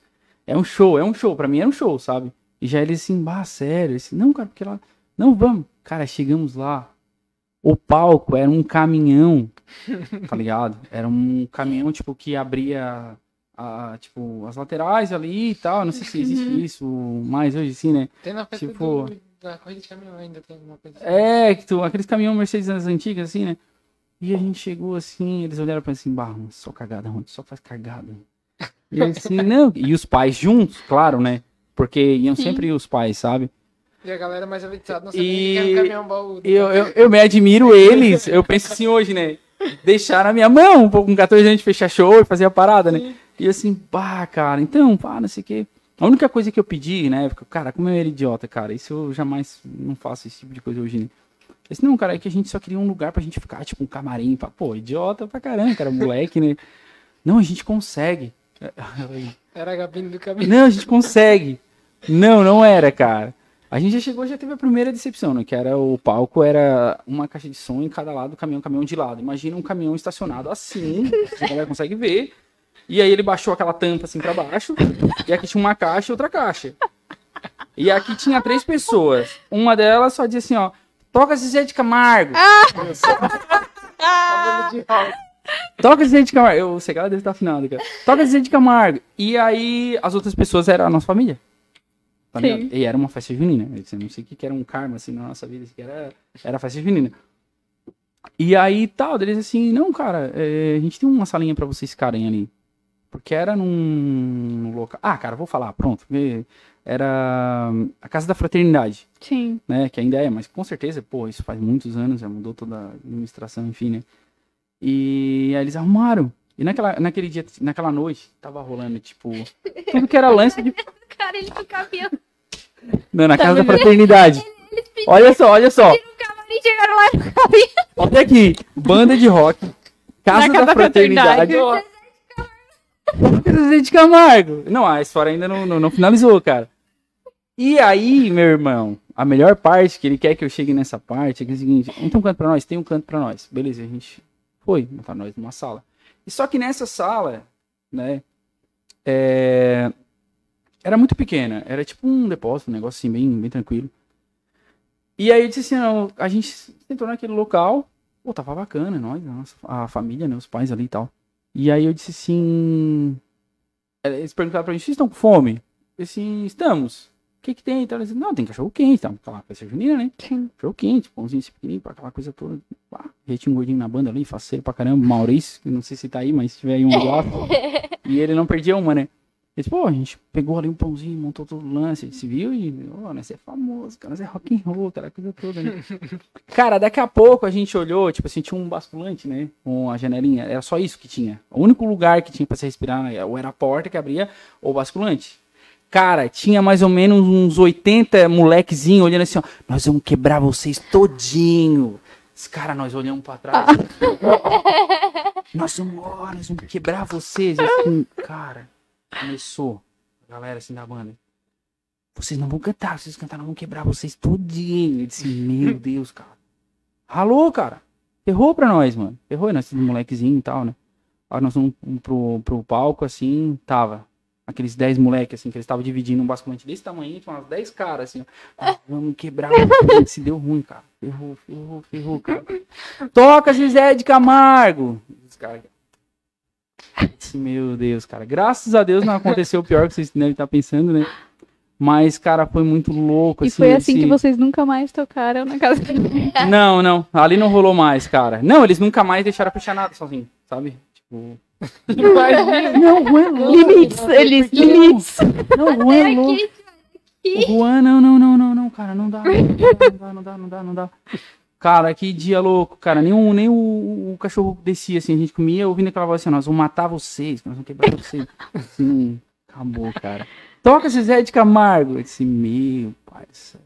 É um show, é um show. Pra mim era um show, sabe? E já eles assim, bah, sério. Eu disse, não, cara, porque lá. Não, vamos. Cara, chegamos lá. O palco era um caminhão, tá *laughs* ligado? Era um caminhão, tipo, que abria, a, tipo, as laterais ali e tal. Não sei se existe Uhum. isso mais hoje, assim, né? Tem na Tipo- do, da corrida de caminhão ainda, tem alguma coisa assim. É, que tu, aqueles caminhões Mercedes das antigas, assim, né? E a gente chegou assim, eles olharam pra mim assim, bah, só cagada, onde só faz cagada. E eu assim, *laughs* não. E os pais juntos, claro, né? Porque iam Sim. sempre os pais, sabe? E a galera mais aventada não sabia E- que era um caminhão baú. Eu, eu, eu me admiro eles, eu penso assim hoje, né? Deixar na minha mão, com 14 anos de fechar show e fazer a parada, né? E assim, pá, cara, então, pá, não sei o quê. A única coisa que eu pedi na época, cara, como eu era idiota, cara, isso eu jamais não faço esse tipo de coisa hoje, né? Eu disse, não, cara, é que a gente só queria um lugar pra gente ficar, tipo, um camarim, pá, pô, idiota pra caramba, cara, moleque, né? Não, a gente consegue. *laughs* Era a cabine do caminhão. Não, a gente consegue. Não, não era, cara. A gente já chegou, já teve a primeira decepção, né? Que era o palco, era uma caixa de som em cada lado do caminhão, caminhão de lado. Imagina um caminhão estacionado assim, a galera consegue ver. E aí ele baixou aquela tampa assim pra baixo, e aqui tinha uma caixa e outra caixa. E aqui tinha três pessoas. Uma delas só dizia assim, ó, toca Zezé de Camargo. A banda de rock. Toca Zezé de Camargo. Eu sei que ela deve estar afinada, cara. Toca Zezé de Camargo. E aí as outras pessoas eram a nossa família. Tá? E era uma festa junina. Eu não sei o que, que era um karma assim na nossa vida, isso que era, era festa junina. E aí tal, eles assim, não, cara, é, a gente tem uma salinha pra vocês ficarem ali. Porque era num, num local. Ah, cara, vou falar, pronto. Era a Casa da Fraternidade Sim. né? Que ainda é, mas com certeza, pô, isso faz muitos anos, já mudou toda a administração, enfim, né? E aí eles arrumaram. E naquela, naquele dia, naquela noite, tava rolando, tipo, *laughs* tudo que era lance de. Cara, ele caminhão. Não, na Tá casa da fraternidade. Olha só, olha só. No camarim, chegaram lá caminhão. Olha aqui. Banda de rock. Casa Na da, casa da fraternidade. Zezé de Camargo. Não, a história ainda não, não, não finalizou, cara. E aí, meu irmão, a melhor parte, que ele quer que eu chegue nessa parte, é, que é o seguinte, tem um canto pra nós? Tem um canto pra nós. Beleza, a gente foi, botar nós numa sala. E só que nessa sala, né, é, era muito pequena. Era tipo um depósito, um negócio assim, bem, bem tranquilo. E aí eu disse assim, não, a gente sentou naquele local, Pô, tava bacana, nós, a, a família, né? Os pais ali e tal. E aí eu disse assim. Eles perguntaram pra gente, vocês estão com fome? Eu disse assim, estamos. O que que tem? Então, eles não, tem cachorro quente, tá? Aquela festa junina, né? Sim. Cachorro quente, pãozinho esse pequenininho, pá, aquela coisa toda. Pá, jeitinho gordinho na banda ali, faceiro pra caramba. Maurício, não sei se tá aí, mas se tiver aí um *laughs* gosta. e ele não perdia uma, né? Ele disse, pô, a gente pegou ali um pãozinho, montou todo o lance, a gente se viu e, ó, nós é famoso, cara, nós é rock and roll, aquela coisa toda, né? *laughs* cara, daqui a pouco a gente olhou, tipo assim, tinha um basculante, né, com a janelinha, era só isso que tinha. O único lugar que tinha pra se respirar, ou era a porta que abria, ou o basculante. Cara, tinha mais ou menos uns 80 molequezinhos olhando assim, ó, nós vamos quebrar vocês todinho. Cara, nós olhamos pra trás. *laughs* nós vamos, ó, nós vamos quebrar vocês. Assim, cara, começou a galera assim da banda. Vocês não vão cantar, vocês cantar, nós vamos quebrar vocês tudinho. Eu disse, meu *laughs* Deus, cara. Ralou, cara. Ferrou pra nós, mano. Ferrou, nós molequezinho e tal, né? Aí nós fomos pro, pro palco, assim, tava. Aqueles 10 moleques, assim, que eles estavam dividindo um basculante desse tamanho, tinha umas 10 caras, assim, ó. Ah, Vamos quebrar. Se deu ruim, cara. Ferrou, ferrou, ferrou, cara. *laughs* Toca, Zezé de Camargo. Os caras Meu Deus, cara. Graças a Deus não aconteceu o pior que vocês devem estar pensando, né? Mas, cara, foi muito louco. E assim, foi assim esse- que vocês nunca mais tocaram na casa dele. *laughs* Não, não. Ali não rolou mais, cara. Não, eles nunca mais deixaram fechar nada sozinho, sabe? Tipo. Não, Juan é louco. Limites, eles, limites. Não, o Juan é louco. O Juan, não, não, não, não, não, cara. Não dá. Não dá, não dá, não dá, não dá. Cara, que dia louco, cara. Nem, o, nem o, o cachorro descia, assim. A gente comia ouvindo aquela voz assim, nós vamos matar vocês, nós vamos quebrar vocês. Assim, acabou, cara. Toca esse Zé de Camargo. Eu disse, meu pai do céu.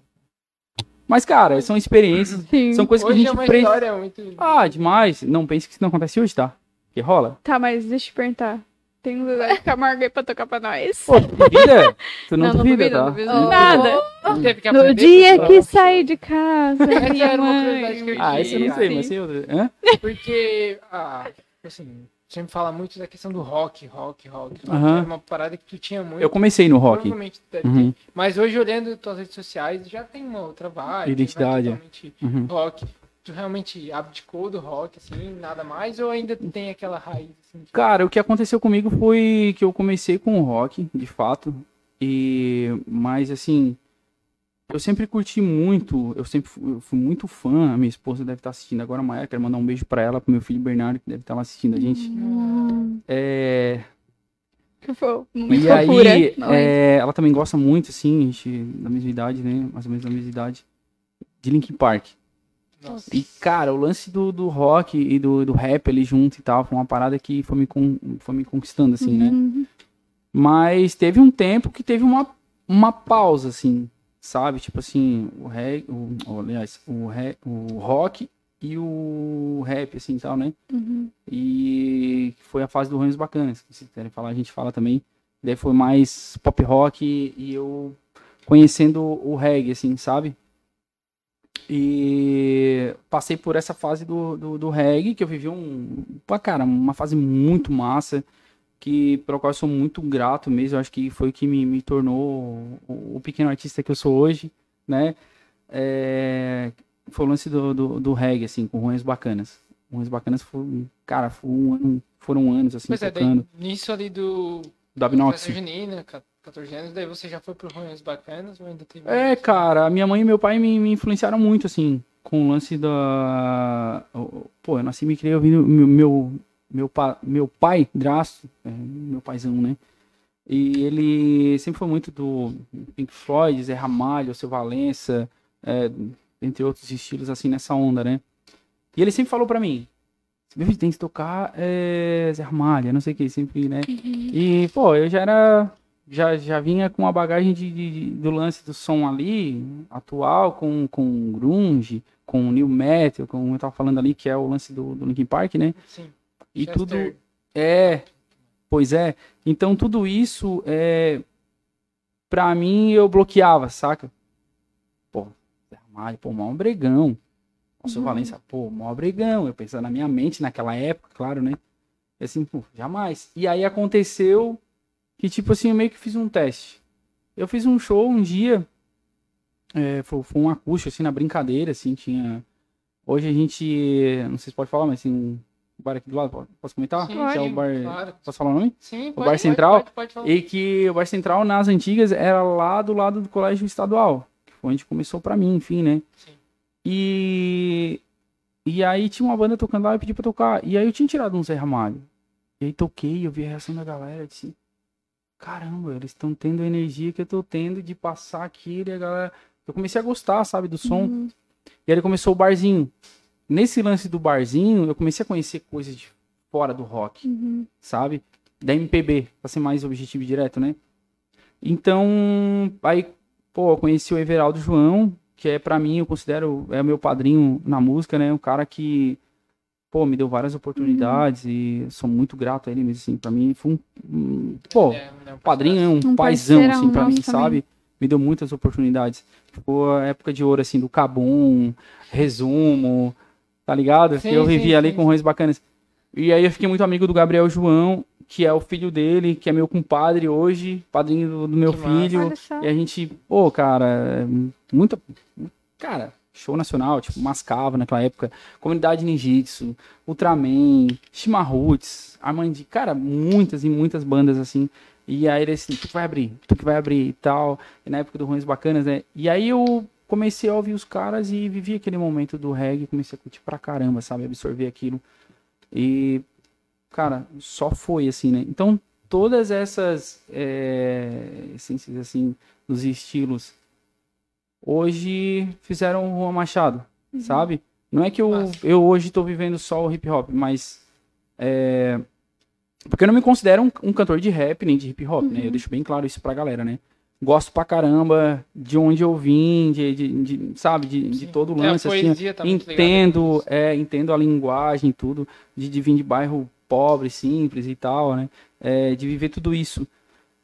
Mas, cara, são experiências, Sim. são coisas que a gente é uma aprende. história muito. Ah, demais. Não pense que isso não acontece hoje, tá? Que rola. Tá, mas deixa eu te perguntar. Tem um Zezé de Camargo aí pra tocar pra nós? Pô, tu duvida? Tu não, Não, não duvida, tá? não duvido nada. Teve que No dia que saí de casa, *laughs* Essa era uma curiosidade que eu Ah, isso eu não sei, mas Sim. sei outra. Hã? Porque, ah, assim, sempre fala muito da questão do rock, rock, rock. rock. Aham. Era uma parada que tu tinha muito. Eu comecei no rock. Provavelmente deve Uhum. ter. Mas hoje, olhando tuas redes sociais, já tem uma outra vibe. Identidade, vai totalmente Uhum. rock. Tu realmente abdicou do rock, assim, nada mais? Ou ainda tem aquela raiz, Cara, o que aconteceu comigo foi que eu comecei com o rock, de fato. E mas assim, eu sempre curti muito, eu sempre fui, eu fui muito fã. A minha esposa deve estar assistindo agora, Maia, quero mandar um beijo pra ela, pro meu filho Bernardo, que deve estar lá assistindo a gente. Hum, É, que e fofura. aí, é, ela também gosta muito, assim, a gente, da mesma idade, né? Mais ou menos da mesma idade, de Linkin Park. Nossa. E, cara, o lance do, do rock e do, do rap ali junto e tal, foi uma parada que foi me, con- foi me conquistando, assim, né? Uhum. Mas teve um tempo que teve uma, uma pausa, assim, sabe? Tipo assim, o reg, o, aliás, o, re, o rock e o rap, assim, tal, né? Uhum. E foi a fase do Ranhos Bacanas. Se quiserem falar, a gente fala também. Daí foi mais pop rock e eu conhecendo o reggae, assim, sabe? E passei por essa fase do, do, do reggae, que eu vivi um. Pô, cara, uma fase muito massa, que, pela qual eu sou muito grato mesmo. Eu acho que foi o que me, me tornou o, o pequeno artista que eu sou hoje, né? É, foi o lance do, do, do reggae, assim, com ruins bacanas. Ruins bacanas foi, cara, ano- foram anos, assim, é, tocando. daí, nisso ali do... Do. Festa junina, 14 anos, daí você já foi pro Bacanas ou ainda teve... É, cara, a minha mãe e meu pai me, me influenciaram muito, assim, com o lance da. Pô, eu nasci e me criei ouvindo meu, meu, meu, pa... meu pai, Drasto, é, meu paizão, né? E ele sempre foi muito do Pink Floyd, Zé Ramalho, Seu Valença, é, entre outros estilos, assim, nessa onda, né? E ele sempre falou pra mim: filho, tem que tocar é, Zé Ramalho, não sei o que, sempre, né? E, pô, eu já era. Já, já vinha com a bagagem de, de- do lance do som ali, atual, com, com grunge, com new metal, como eu tava falando ali, que é o lance do, do Linkin Park, né? Sim. E Chester. tudo. É, pois é. Então tudo isso, é, pra mim, eu bloqueava, saca? Pô, Ramalho, pô, mó bregão. Nossa, Uhum. Valência, pô, mó bregão. Eu pensando na minha mente naquela época, claro, né? E assim, pô, jamais. E aí aconteceu que, tipo assim, eu meio que fiz um teste. Eu fiz um show um dia, é, foi, foi um acústico, assim, na brincadeira, assim, tinha Hoje a gente, não sei se pode falar, mas assim, o bar aqui do lado, posso comentar? Sim, Que é o bar, claro. posso falar o nome? Sim, bar central? Pode, pode falar. E que o bar central nas antigas era lá do lado do colégio estadual, que foi onde começou pra mim, enfim, né? Sim. E e aí tinha uma banda tocando lá e pedi pra tocar. E aí eu tinha tirado um Zé Ramalho. E aí toquei, eu vi a reação da galera, disse, caramba, eles estão tendo a energia que eu tô tendo de passar aquilo e a galera. Eu comecei a gostar, sabe, do som. Uhum. E aí ele começou o barzinho. Nesse lance do barzinho, eu comecei a conhecer coisas de fora do rock, Uhum. sabe? Da MPB, pra ser mais objetivo e direto, né? Então, aí, pô, eu conheci o Everaldo João, que é pra mim, eu considero, é meu padrinho na música, né? Um cara que, pô, me deu várias oportunidades e sou muito grato a ele, mas assim, pra mim foi um, um pô, É, né, padrinho, é um, Um paizão, assim, pra mim, também. sabe? Me deu muitas oportunidades. Ficou a época de ouro, assim, do Cabum, Resumo, tá ligado? Sim, eu vivi ali sim. com Ruins Bacanas. E aí eu fiquei muito amigo do Gabriel João, que é o filho dele, que é meu compadre hoje, padrinho do, do meu Que filho. E a gente, pô, cara, é muita. Cara, show nacional, tipo, Mascava naquela época, Comunidade Ninjitsu, Ultraman, Shimarruts, Armandi, cara, muitas e muitas bandas assim. E aí ele assim, tu que vai abrir, tu que vai abrir e tal. E na época do Ruins Bacanas, né? E aí eu comecei a ouvir os caras e vivi aquele momento do reggae, comecei a curtir pra caramba, sabe? Absorver aquilo. E, cara, só foi assim, né? Então, todas essas é, essências, assim, dos estilos, hoje fizeram o Juan Machado, sabe? Não é que eu, eu hoje tô vivendo só o hip hop, mas. É, porque eu não me considero um, um cantor de rap nem de hip hop, né? Eu deixo bem claro isso pra galera, né? Gosto pra caramba de onde eu vim, de, de- de- sabe, de, de todo o É, lance, assim, poesia tá entendo, é, entendo a linguagem, tudo, de, de vir de bairro pobre, simples e tal, né? É, de viver tudo isso.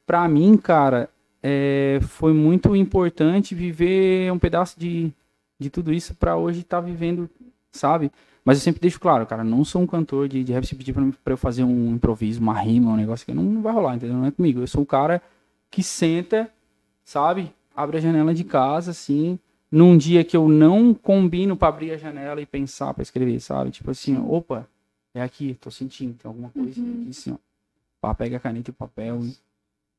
Pra mim, cara, é, foi muito importante viver um pedaço de, de tudo isso pra hoje estar vivendo, sabe? Mas eu sempre deixo claro, cara, não sou um cantor de, de rap. Se pedir pra, pra eu fazer um improviso, uma rima, um negócio que não, não vai rolar, entendeu? Não é comigo. Eu sou o cara que senta, sabe? Abre a janela de casa, assim, num dia que eu não combino pra abrir a janela e pensar pra escrever, sabe? Tipo assim, opa, é aqui, tô sentindo, tem alguma coisa aqui, assim, ó. Pá, pega a caneta e o papel e,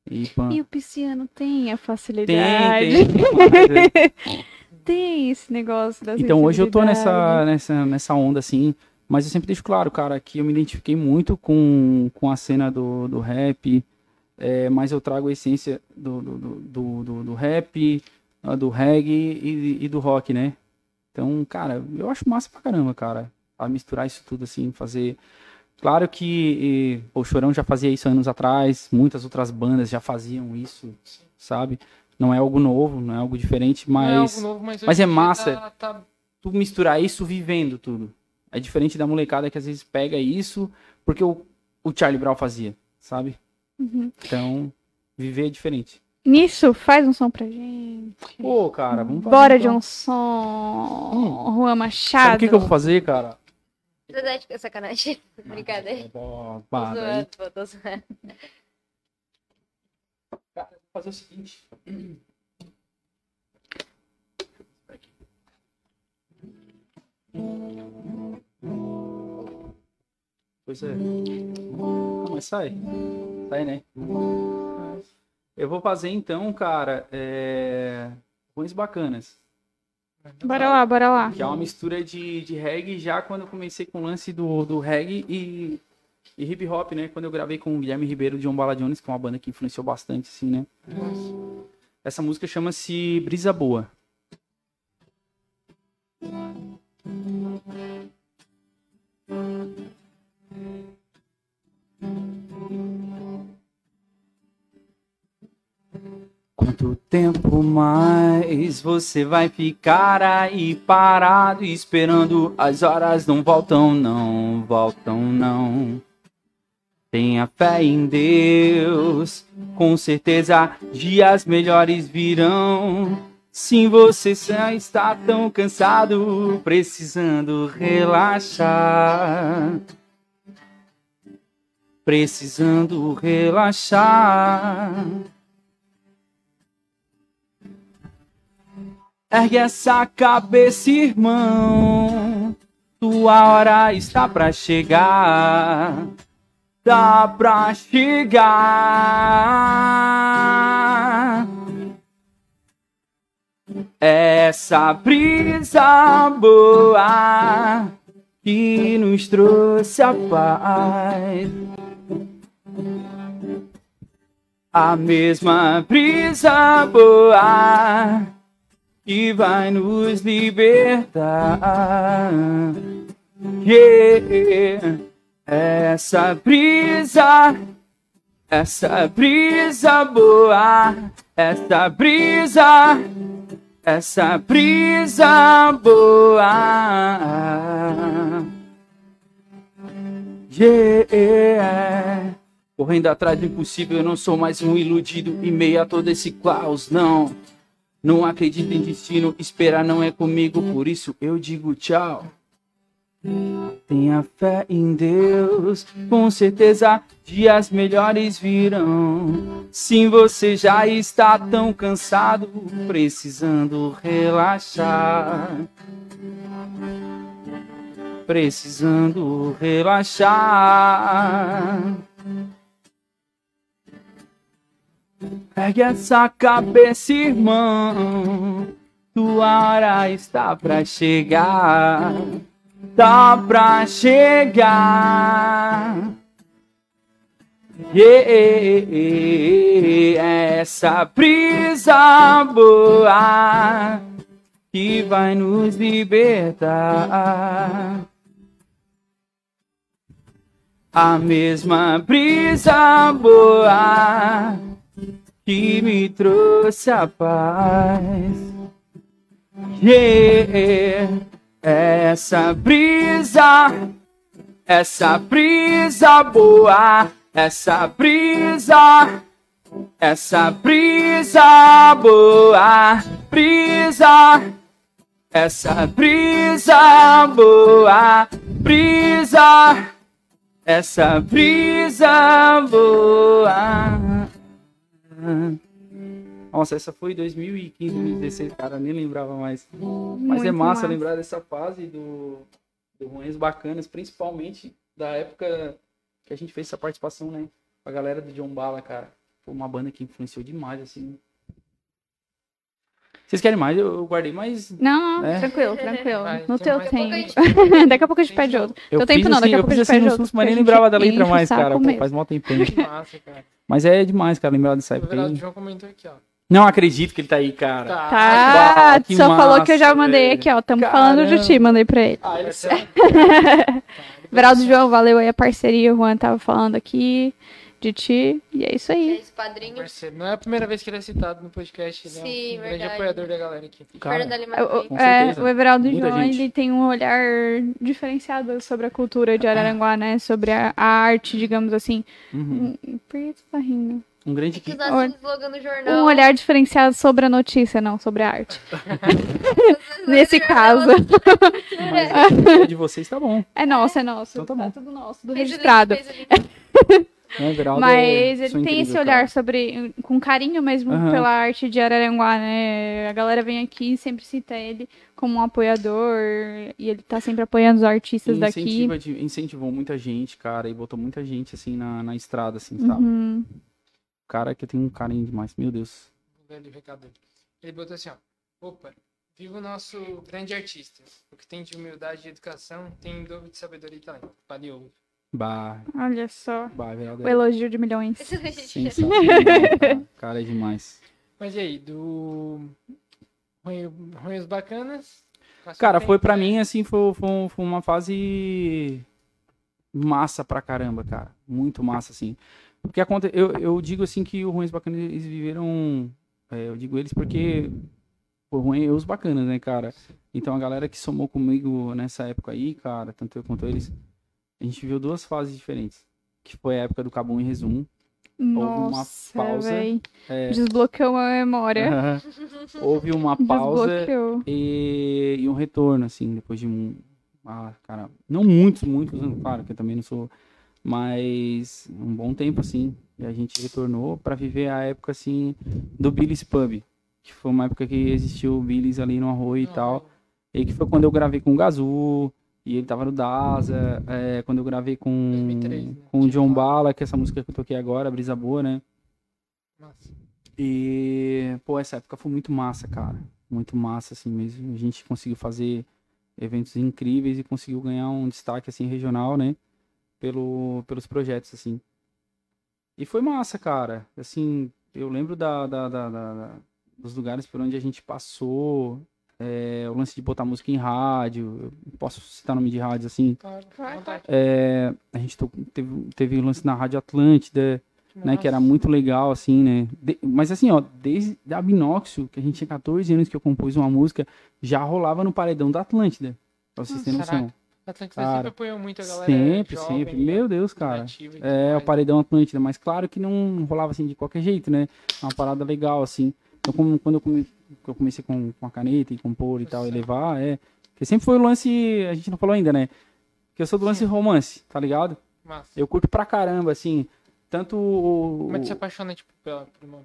e. E o pisciano tem a Tem, facilidade. tem. é. *laughs* Tem esse negócio da Então hoje eu tô nessa, nessa, nessa onda assim, mas eu sempre deixo claro, cara, que eu me identifiquei muito com, com a cena do, do rap, é, mas eu trago a essência do, do, do, do, do- do rap, ah, do reggae e, e do rock, né? Então, cara, eu acho massa pra caramba, cara, a misturar isso tudo assim, fazer. Claro que eh, o Chorão já fazia isso anos atrás, muitas outras bandas já faziam isso, sabe? Não é algo novo, não é algo diferente, é mas algo novo, mas, mas é massa. Tá, tá- tu misturar isso vivendo tudo. É diferente da molecada que às vezes pega isso porque o, o Charlie Brown fazia, sabe? Uhum. Então, viver é diferente. Nisso, faz um som pra gente. Pô, cara, vamos fazer. Bora de então. um som. Hum. Juan Sabe Machado. o que, que eu vou fazer, cara? Que *laughs* é sacanagem. Brincadeira. Ó, Tô zoando, tô zoando. Cara, vou fazer o seguinte. Pois é. Ah, mas sai. Sai, né? Eu vou fazer então, cara, é... Ruins bacanas. Bora lá, bora lá. Que é uma mistura de, de reggae já quando eu comecei com o lance do, do reggae e, e hip hop, né? Quando eu gravei com o Guilherme Ribeiro de John Bala Jones, que é uma banda que influenciou bastante, assim, né? Essa música chama-se Brisa Boa. Quanto tempo mais você vai ficar aí parado esperando? As horas não voltam, não voltam, não. Tenha fé em Deus, com certeza dias melhores virão. Sim, você já está tão cansado, precisando relaxar. Precisando relaxar. Ergue essa cabeça, irmão. tua hora está pra chegar. Tá pra chegar. Essa brisa boa que nos trouxe a paz. A mesma brisa boa que vai nos libertar. Yeah. Essa brisa, essa brisa boa, essa brisa, essa brisa boa. Yeah. Correndo atrás do impossível, eu não sou mais um iludido em meio a todo esse caos, não. Não acredito em destino, esperar não é comigo, por isso eu digo tchau. Tenha fé em Deus, com certeza dias melhores virão. Sim, você já está tão cansado, precisando relaxar. Precisando relaxar. Pegue essa cabeça, irmão. Tua hora está pra chegar. Tá pra chegar. Yeah, essa brisa boa que vai nos libertar. A mesma brisa boa que me trouxe a paz. Yeah, essa brisa, essa brisa boa, essa brisa, essa brisa boa, brisa, essa brisa boa, brisa, essa brisa boa. Nossa, essa foi 2015, 2016, cara, nem lembrava mais. Mas Muito é massa, massa. lembrar dessa fase do, do Ruins Bacanas, principalmente da época que a gente fez essa participação, né? Com a galera do John Bala, cara. Foi uma banda que influenciou demais, assim. Vocês querem mais? Eu guardei mais. Não, não, É. tranquilo, *laughs* tranquilo. Vai, no tem teu mais tempo. pouco daqui a pouco a gente Tem pede de outro. Eu Teu tempo não, assim, daqui a pouco a gente assim pede outro. mas porque nem a gente lembrava da letra o mais, cara. Pô, faz *laughs* tempinho. Massa, cara. Mas é demais, cara, lembrar dessa O época. Aí. João comentou aqui, ó. Não acredito que ele tá aí, cara. Tá, Ah, que só falou que eu já massa, mandei velho. aqui, ó. Tamo falando de Caramba. ti, mandei pra ele. Ah, ele *laughs* Veraldo João, valeu aí a parceria. O Juan tava falando aqui de ti. E é isso aí. Esse padrinho. Não é a primeira vez que ele é citado no podcast, ele é Sim, um grande verdade. apoiador da galera aqui. Cara, Lima O- é, o Everaldo Muita João, gente. ele tem um olhar diferenciado sobre a cultura de Araranguá, né? Sobre a, a arte, digamos assim. uhum. Hum, Por que você tá rindo? um grande Que que um olhar diferenciado sobre a notícia, não sobre a arte. *laughs* Nesse caso. Mas o de vocês tá bom. É nosso, é nosso. Então tá bom. tudo nosso, do Fez o link, registrado. fez o link. Né, Everaldo Mas é- ele tem incrível, esse cara. olhar sobre. com carinho mesmo Aham. pela arte de Araranguá, né? A galera vem aqui e sempre cita ele como um apoiador. E ele tá sempre apoiando os artistas daqui. Incentiva de- incentivou muita gente, cara, e botou muita gente, assim, na, na estrada, assim, sabe? Uhum. Cara que tem um carinho demais, meu Deus. Vou ler o recado. Ele botou assim, ó. Opa, viva o nosso grande artista. O que tem de humildade e educação, tem em dobro de sabedoria e talento. Valeu. Bah, Olha só. bah, Everaldo O é elogio de milhões. sensacional, cara. Cara, é demais. Mas e aí, do Ruins Bacanas? Cara, foi pra né? mim, assim, foi, foi, foi uma fase massa pra caramba, cara. Muito massa, assim. Porque aconte... eu, eu digo, assim, que o Ruins Bacanas, eles viveram... é, eu digo eles porque... O ruim é os bacanas, né, cara? Então a galera que somou comigo nessa época aí, cara, tanto eu quanto eles, a gente viu duas fases diferentes. Que foi a época do Cabum e Resumo. uma Nossa, pausa. véi. É, Desbloqueou a memória. *laughs* houve uma pausa Desbloqueou. e, e um retorno, assim, depois de um. Ah, cara, não muitos, muitos anos, claro, que eu também não sou. Mas um bom tempo, assim. E a gente retornou pra viver a época, assim, do Billy's Pub. Que foi uma época que existiu o Billy's ali no Arroio e tal. E que foi quando eu gravei com o Gazu. E ele tava no Daza, é, quando eu gravei com, 2003, né? com o John. Bala, que é essa música que eu toquei agora, Brisa Boa, né? Massa. E, pô, essa época foi muito massa, cara. Muito massa, assim mesmo. A gente conseguiu fazer eventos incríveis e conseguiu ganhar um destaque, assim, regional, né? Pelo, pelos projetos, assim. E foi massa, cara. Assim, eu lembro da, da- da- da- da- dos lugares por onde a gente passou. É, o lance de botar música em rádio. Posso citar nome de rádio, assim. Claro, Claro. É, a gente teve, teve o lance na Rádio Atlântida né, que era muito legal, assim, né, De- mas assim, ó, desde a Binóxio, que a gente tinha 14 anos que eu compus uma música, já rolava no paredão da Atlântida, pra vocês terem noção. Caraca. Atlântida Cara, sempre apoiou muito a galera Sempre, jovem, sempre, meu Deus, cara. É, o mais. paredão Atlântida, mas claro que não rolava assim de qualquer jeito, né, uma parada legal, assim. Então, como- quando eu, que eu comecei com, com a caneta e compor e tal, e levar, é, que sempre foi o lance, a gente não falou ainda, né, que eu sou do lance Sim. romance, tá ligado? Massa. Eu curto pra caramba, assim, tanto o, Como é que você se apaixona, tipo, pela, por uma-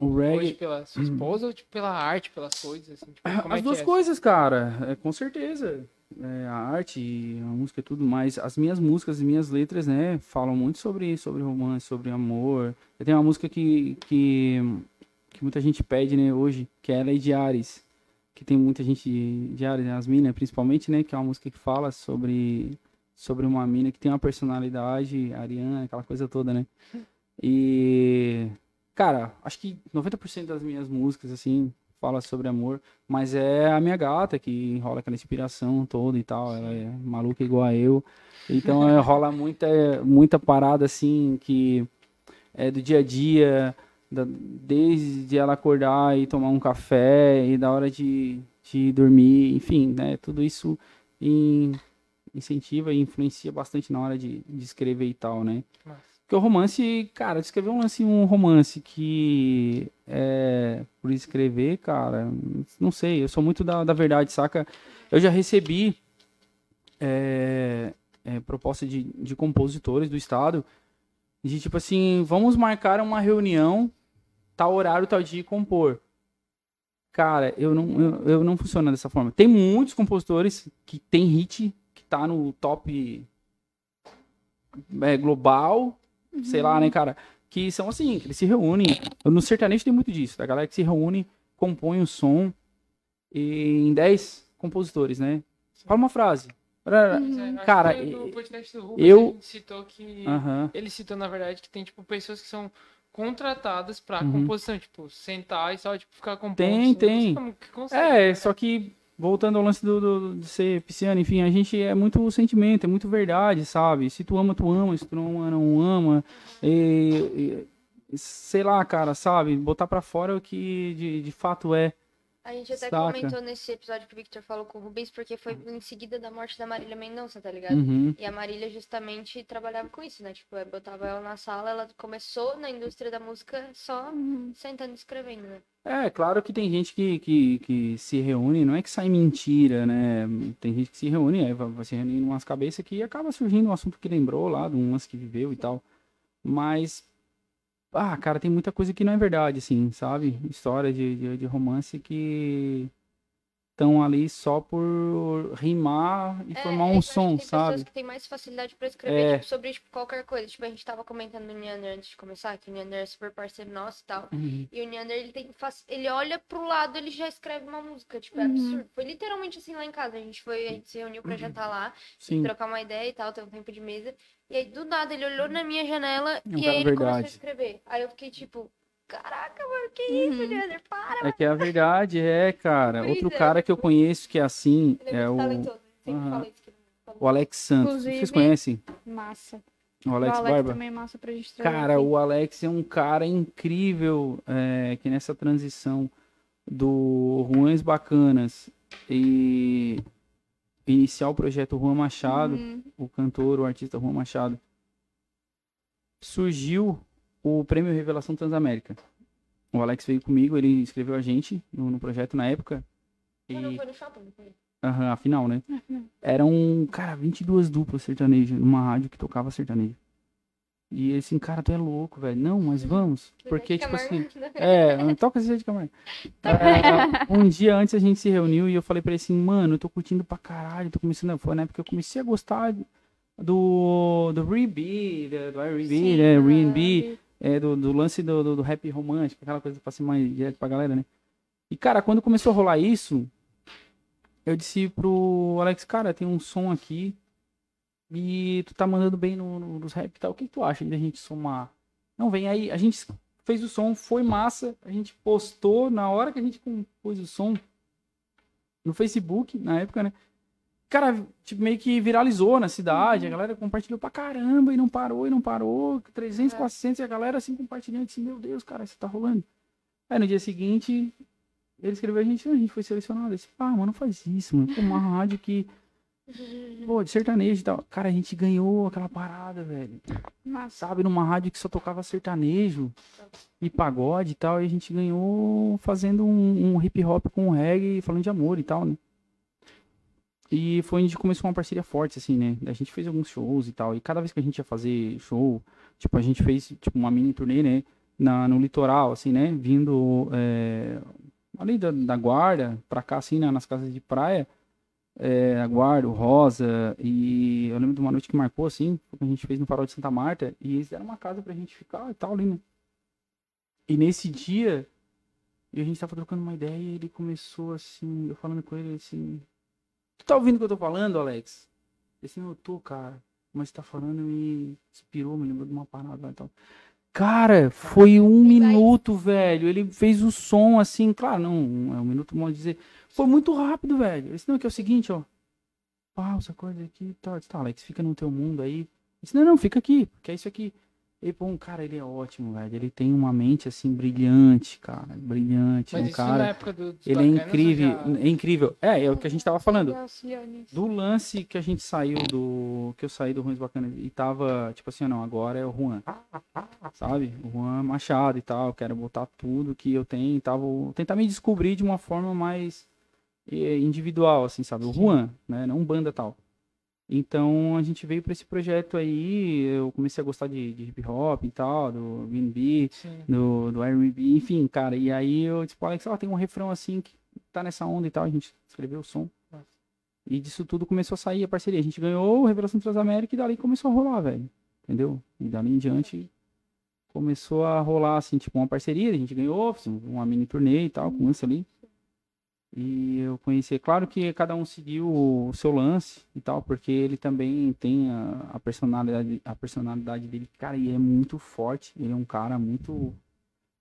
o hoje reggae... pela sua *clears throat* esposa ou, tipo, pela arte, pelas coisas, assim? Tipo, é As que duas é? coisas, cara, é, com certeza. É, a arte, a música e tudo mais. As minhas músicas, as minhas letras, né, falam muito sobre, sobre romance, sobre amor. Eu tenho uma música que, que, que muita gente pede, né, hoje, que é Lei de Ares. Que tem muita gente de Ares, né, as minas, principalmente, né, que é uma música que fala sobre, sobre uma mina que tem uma personalidade ariana, aquela coisa toda, né. E, cara, acho que 90% das minhas músicas, assim, fala sobre amor. Mas é a minha gata que rola aquela inspiração toda e tal. Ela é maluca igual a eu. Então é, rola muita, muita parada assim que é do dia a dia, da- desde ela acordar e tomar um café e da hora de, de dormir, enfim, né? Tudo isso in- incentiva e influencia bastante na hora de, de escrever e tal, né? Massa. Porque o romance, cara, escrever um lance, um romance que é por escrever, cara, não sei, eu sou muito da, da verdade, saca? Eu já recebi é, é, proposta de, de compositores do estado de tipo assim, vamos marcar uma reunião, tal horário, tal dia e compor. Cara, eu não, eu, eu não funciona dessa forma. Tem muitos compositores que tem hit, que tá no top é, global, sei lá, né, cara? Que são assim, que eles se reúnem. No sertanejo tem muito disso, da galera que se reúne, compõe o som e em 10 compositores, né? Fala uma frase. Que Cara, eu- ele citou que... Aham. Ele citou, na verdade, que tem, tipo, pessoas que são contratadas pra Uhum. composição, tipo, sentar e só, tipo, ficar compondo. Tem, assim, tem. É, né? só que voltando ao lance do, do- de ser pisciano, enfim, a gente é muito sentimento, é muito verdade, sabe? Se tu ama, tu ama, se tu não ama, não ama. E, e- sei lá, cara, sabe? Botar pra fora o que de, de fato é. A gente até Saca. comentou nesse episódio que o Victor falou com o Rubens, porque foi em seguida da morte da Marília Mendonça, tá ligado? Uhum. E a Marília justamente trabalhava com isso, né? Tipo, eu botava ela na sala, ela começou na indústria da música só sentando e escrevendo, né? É, claro que tem gente que, que, que se reúne, não é que sai mentira, né? Tem gente que se reúne, aí vai, vai se reunir em umas cabeças que acaba surgindo um assunto que lembrou lá, de um lance que viveu e tal. Mas, ah, cara, tem muita coisa que não é verdade, assim, sabe? História de, de, de romance que estão ali só por rimar e É, formar eu um acho que som, tem pessoas sabe? que têm mais facilidade pra escrever É. tipo, sobre tipo, qualquer coisa. Tipo, a gente tava comentando no Neander antes de começar, que o Neander é super parceiro nosso e tal. Uhum. E o Neander, ele tem ele olha pro lado, ele já escreve uma música, tipo, é Uhum. absurdo. Foi literalmente assim lá em casa, a gente foi, a gente se reuniu pra jantar lá, Sim. trocar uma ideia e tal, ter um tempo de mesa. E aí, do nada, ele olhou na minha janela um e cara aí ele começou a verdade. escrever. Aí eu fiquei tipo, caraca, mano, que isso, Uhum. Neander? Para! É que é a verdade, é, cara. Pois Outro é. cara que eu conheço que é assim Ele é, é o, falou. o Alex Santos. Inclusive- Vocês conhecem Massa. o Alex, o Alex Barba? também é massa pra gente trazer Cara, aqui. o Alex é um cara incrível é, que nessa transição do Ruãs Bacanas e iniciar o projeto Juan Machado, Uhum. o cantor, o artista Juan Machado, surgiu o prêmio Revelação Transamérica. O Alex veio comigo, ele escreveu a gente no, no projeto na época. E, Não, não foi no shopping, não foi? aham, afinal, né? Uhum. Eram, cara, 22 duplas sertanejas numa rádio que tocava sertanejo. E ele assim, cara, tu é louco, velho. Não, mas vamos. Porque, tipo assim. Camargo. É, toca Zezé de Camargo. É, um dia antes a gente se reuniu e eu falei pra ele assim, mano, eu tô curtindo pra caralho, tô começando. Foi na época que eu comecei a gostar do. do R&B, do R&B, né? aham. R&B, é, do, do lance do, do, do rap romântico, aquela coisa pra ser mais direto pra galera, né? E, cara, quando começou a rolar isso, eu disse pro Alex, cara, tem um som aqui e tu tá mandando bem no, no, nos rap e tal. O que, que tu acha de a gente somar? Não, vem aí. A gente fez o som, foi massa. A gente postou na hora que a gente compôs o som no Facebook, na época, né? Cara, tipo, meio que viralizou na cidade. A galera compartilhou pra caramba e não parou, e não parou. 300, É. 400 e a galera assim compartilhando. Assim, meu Deus, cara, isso tá rolando. Aí no dia seguinte, ele escreveu a gente, a gente foi selecionado. Eu disse, pá, mano, não faz isso, mano. Pô, uma rádio que. Pô, de sertanejo e tal. Cara, a gente ganhou aquela parada, velho. Massa. Sabe, numa rádio que só tocava sertanejo e pagode e tal. E a gente ganhou fazendo um, um hip hop com reggae, falando de amor e tal, né? E foi onde começou uma parceria forte, assim, né? A gente fez alguns shows e tal. E cada vez que a gente ia fazer show, tipo, a gente fez tipo, uma mini turnê, né? Na, no litoral, assim, né? Vindo é, ali da, da Guarda pra cá, assim, né? nas casas de praia. É, a Guarda, o Rosa. E eu lembro de uma noite que marcou, assim, que a gente fez no Farol de Santa Marta. E eles deram uma casa pra gente ficar e tal ali, né? E nesse dia, a gente tava trocando uma ideia e ele começou assim, eu falando com ele assim. Tu tá ouvindo o que eu tô falando, Alex? Ele assim, eu tô, cara. Mas tá falando me inspirou, me lembrou de uma parada e tal. Cara, foi um E vai- minuto, velho. Ele fez o som assim, claro, não é um minuto, vamos dizer. Foi muito rápido, velho. Ele não, que é o seguinte, ó. Pausa, coisa aqui disse, tá, Alex, fica no teu mundo aí. Ele disse, não, não, fica aqui, porque é isso aqui. E, um cara, ele é ótimo, velho. Ele tem uma mente, assim, brilhante, cara. Brilhante. Mas um cara. na época do, dos Ele é incrível, eu já- é incrível. É, é o que a gente tava falando. Do lance que a gente saiu do. Que eu saí do Ruins Bacana e tava, tipo assim, não, agora é o Juan. Sabe? O Juan Machado e tal. Quero botar tudo que eu tenho e tal. Vou tentar me descobrir de uma forma mais eh, individual, assim, sabe? O Juan, né? Não banda tal. Então a gente veio pra esse projeto aí. Eu comecei a gostar de, de hip hop e tal, do R&B do, do R&B, enfim, cara. E aí eu disse, pô, Alex, ó, tem um refrão assim que tá nessa onda e tal. A gente escreveu o som. Nossa. E disso tudo começou a sair a parceria. A gente ganhou o Revelação Transamérica e dali começou a rolar, velho. Entendeu? E dali em diante começou a rolar, assim, tipo, uma parceria. A gente ganhou, uma mini turnê e tal, com o lance ali. E eu conheci, claro que cada um seguiu o seu lance e tal, porque ele também tem a, a personalidade, a personalidade dele, cara, e é muito forte. Ele é um cara muito,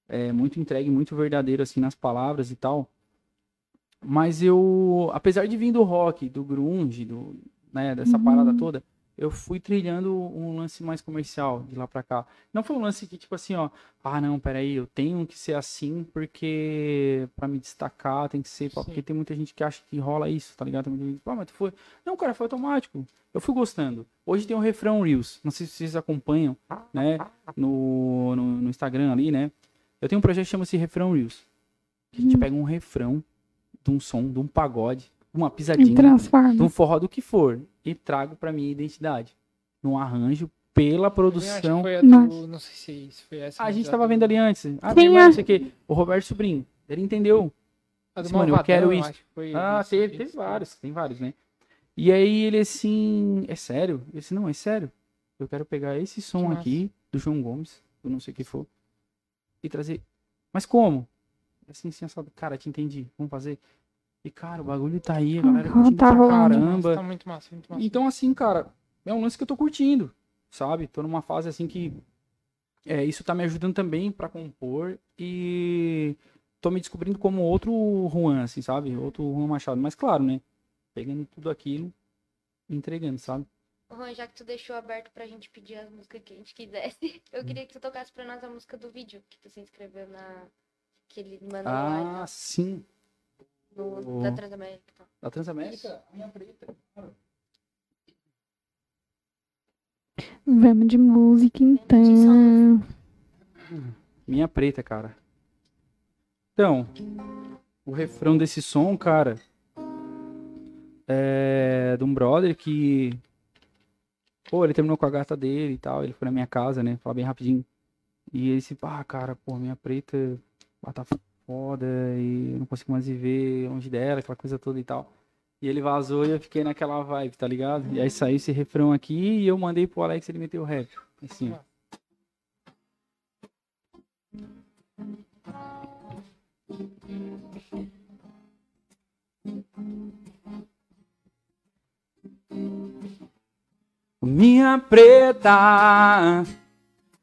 é, muito entregue, muito verdadeiro, assim, nas palavras e tal. Mas eu, apesar de vir do rock, do grunge, do, né, dessa Uhum. parada toda, eu fui trilhando um lance mais comercial de lá pra cá. Não foi um lance que, tipo assim, ó, ah, não, peraí, eu tenho que ser assim porque pra me destacar tem que ser, pá, porque tem muita gente que acha que rola isso, tá ligado? Tem muita gente, pá, mas tu foi. Não, cara, foi automático. Eu fui gostando. Hoje tem o refrão Reels, não sei se vocês acompanham, né, no, no, no Instagram ali, né? Eu tenho um projeto que chama-se Refrão Reels. Que a gente Hum. pega um refrão de um som, de um pagode, uma pisadinha, de um forró do que for, e trago pra minha identidade. Num arranjo pela produção. foi a do, não sei se isso foi essa. Ah, a gente a tava do- vendo ali antes. Ah, minha é? não sei o quê. O Roberto Sobrinho. Ele entendeu. A do Esse, mano, eu quero isso. Ah, isso, teve, vários, tem vários, né? E aí ele assim, é sério? Ele disse, não, é sério. Eu quero pegar esse som aqui, do João Gomes, do não sei o que for, e trazer. Mas como? Assim, assim, assado. Cara, te entendi. Vamos fazer. E, cara, o bagulho tá aí, a galera curtindo tá pra rolando. caramba. Tá muito massa, muito massa. Então, assim, cara, é um lance que eu tô curtindo, sabe? Tô numa fase assim que é, isso tá me ajudando também pra compor e tô me descobrindo como outro Juan, assim, sabe? Outro Juan Machado. Mas, claro, né? Pegando tudo aquilo e entregando, sabe? Ô, Juan, já que tu deixou aberto pra gente pedir as músicas que a gente quisesse, *laughs* eu queria que tu tocasse pra nós a música do vídeo que tu se inscreveu na. que ele mandou lá Ah, sim. No, o- da Transamérica. Da Transamérica, a minha preta. claro. Vamos de música então. Minha preta, cara. Então, o refrão desse som, cara, é de um brother que Pô, ele terminou com a gata dele e tal. Ele foi na minha casa, né? Falar bem rapidinho. E ele disse, ah, cara, pô, minha preta ela tá foda e não consigo mais viver longe dela, aquela coisa toda e tal. E ele vazou e eu fiquei naquela vibe, tá ligado? E aí saiu esse refrão aqui e eu mandei pro Alex ele meteu o rap. Assim, ó. Minha preta,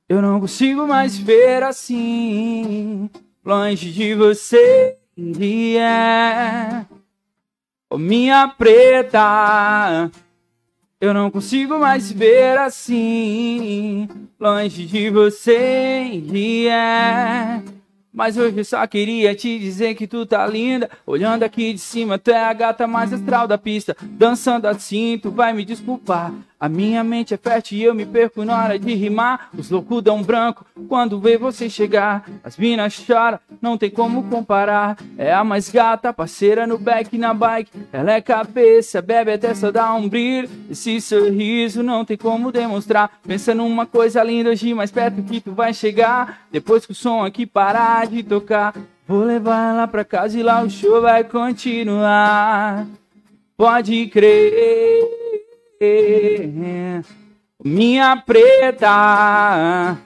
eu não consigo mais ver assim, longe de você. Yeah. Oh, minha preta, eu não consigo mais ver assim, longe de você. Yeah. Mas hoje eu só queria te dizer que tu tá linda. Olhando aqui de cima, tu é a gata mais astral da pista. Dançando assim, tu vai me desculpar. A minha mente é fértil e eu me perco na hora de rimar. Os loucos dão branco quando vê você chegar. As minas choram, não tem como comparar. É a mais gata, parceira no back na bike. Ela é cabeça, bebe até só dar um brilho. Esse sorriso não tem como demonstrar. Pensa numa coisa linda hoje, mais perto que tu vai chegar. Depois que o som aqui parar de tocar, vou levar ela pra casa e lá o show vai continuar. Pode crer. Minha preta,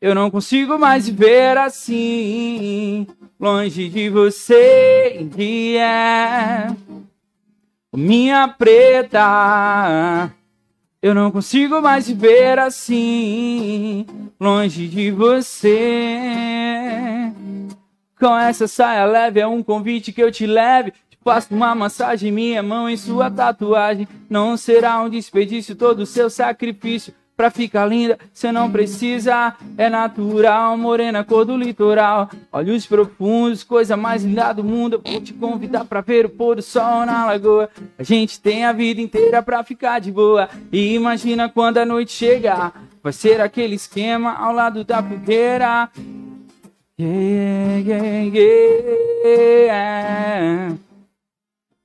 eu não consigo mais ver assim, longe de você. Yeah. Minha preta, eu não consigo mais ver assim, longe de você. Com essa saia leve é um convite que eu te leve Faço uma massagem, minha mão em sua tatuagem. Não será um desperdício todo o seu sacrifício. Pra ficar linda, cê não precisa, é natural, morena cor do litoral, olhos profundos, coisa mais linda do mundo. Eu vou te convidar pra ver o pôr do sol na lagoa. A gente tem a vida inteira pra ficar de boa. E imagina quando a noite chegar, vai ser aquele esquema ao lado da fogueira. Yeah, yeah, yeah.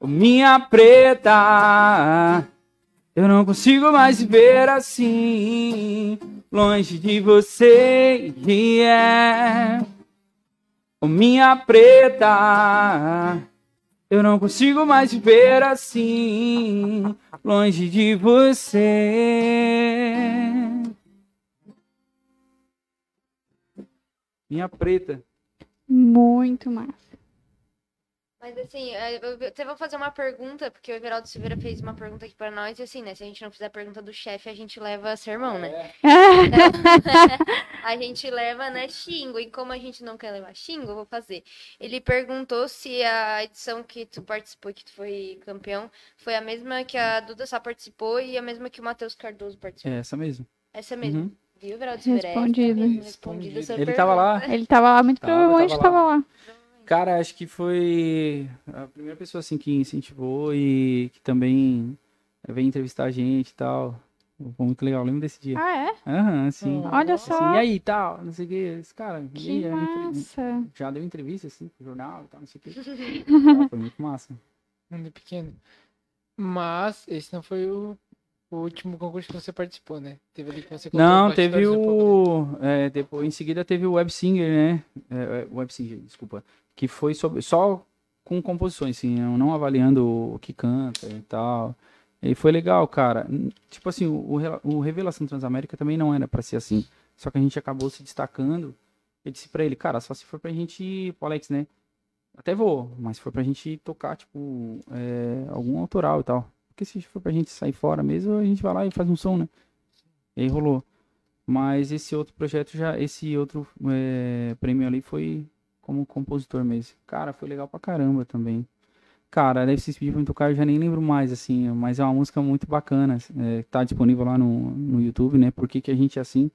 Minha preta, eu não consigo mais ver assim, longe de você. Yeah. Minha preta, eu não consigo mais ver assim, longe de você. Minha preta. Muito massa. Mas assim, é, eu até vou fazer uma pergunta, porque o Everaldo Silveira fez uma pergunta aqui pra nós, e assim, né? Se a gente não fizer a pergunta do chefe, a gente leva sermão, né? *laughs* a gente leva, né, xingo. E como a gente não quer levar xingo, eu vou fazer. Ele perguntou se a edição que tu participou, que tu foi campeão, foi a mesma que a Duda Sá participou e a mesma que o Matheus Cardoso participou. É essa mesmo. Essa mesmo. Uhum. Viu, Everaldo Silveira? Respondido. Essa mesmo, respondido essa Ele tava lá. Ele tava lá, muito Tava, provavelmente tava tava lá. Cara, acho que foi a primeira pessoa assim que incentivou e que também veio entrevistar a gente e tal. Foi muito legal, lembro desse dia. Ah, é? Aham, sim. Olha Assim, só. e aí, tal, não sei o que. Esse cara, e Que aí, massa. já deu entrevista, assim, pro jornal e tal, não sei o que. *laughs* Foi muito massa. Mundo pequeno. Mas esse não foi o, o último concurso que você participou, né? Teve ali que você Não, teve um pouco, né? o. é, depois, em seguida teve o Web Singer, né? É, é, Web Singer, desculpa. Que foi sobre, só com composições, assim, não avaliando o que canta e tal. E foi legal, cara. Tipo assim, o, o Revelação Transamérica também não era pra ser assim. Só que a gente acabou se destacando. Eu disse pra ele, cara, só se for pra gente ir pro Alex, né? Até vou, mas se for pra gente tocar, tipo, é, algum autoral e tal. Porque se for pra gente sair fora mesmo, a gente vai lá e faz um som, né? E aí rolou. Mas esse outro projeto já, esse outro é, prêmio ali foi como compositor mesmo. Cara, foi legal pra caramba também. Cara, deve se pedir pra me tocar, eu já nem lembro mais, assim, mas é uma música muito bacana. É, tá disponível lá no, no YouTube, né? Por que, que a gente é assim?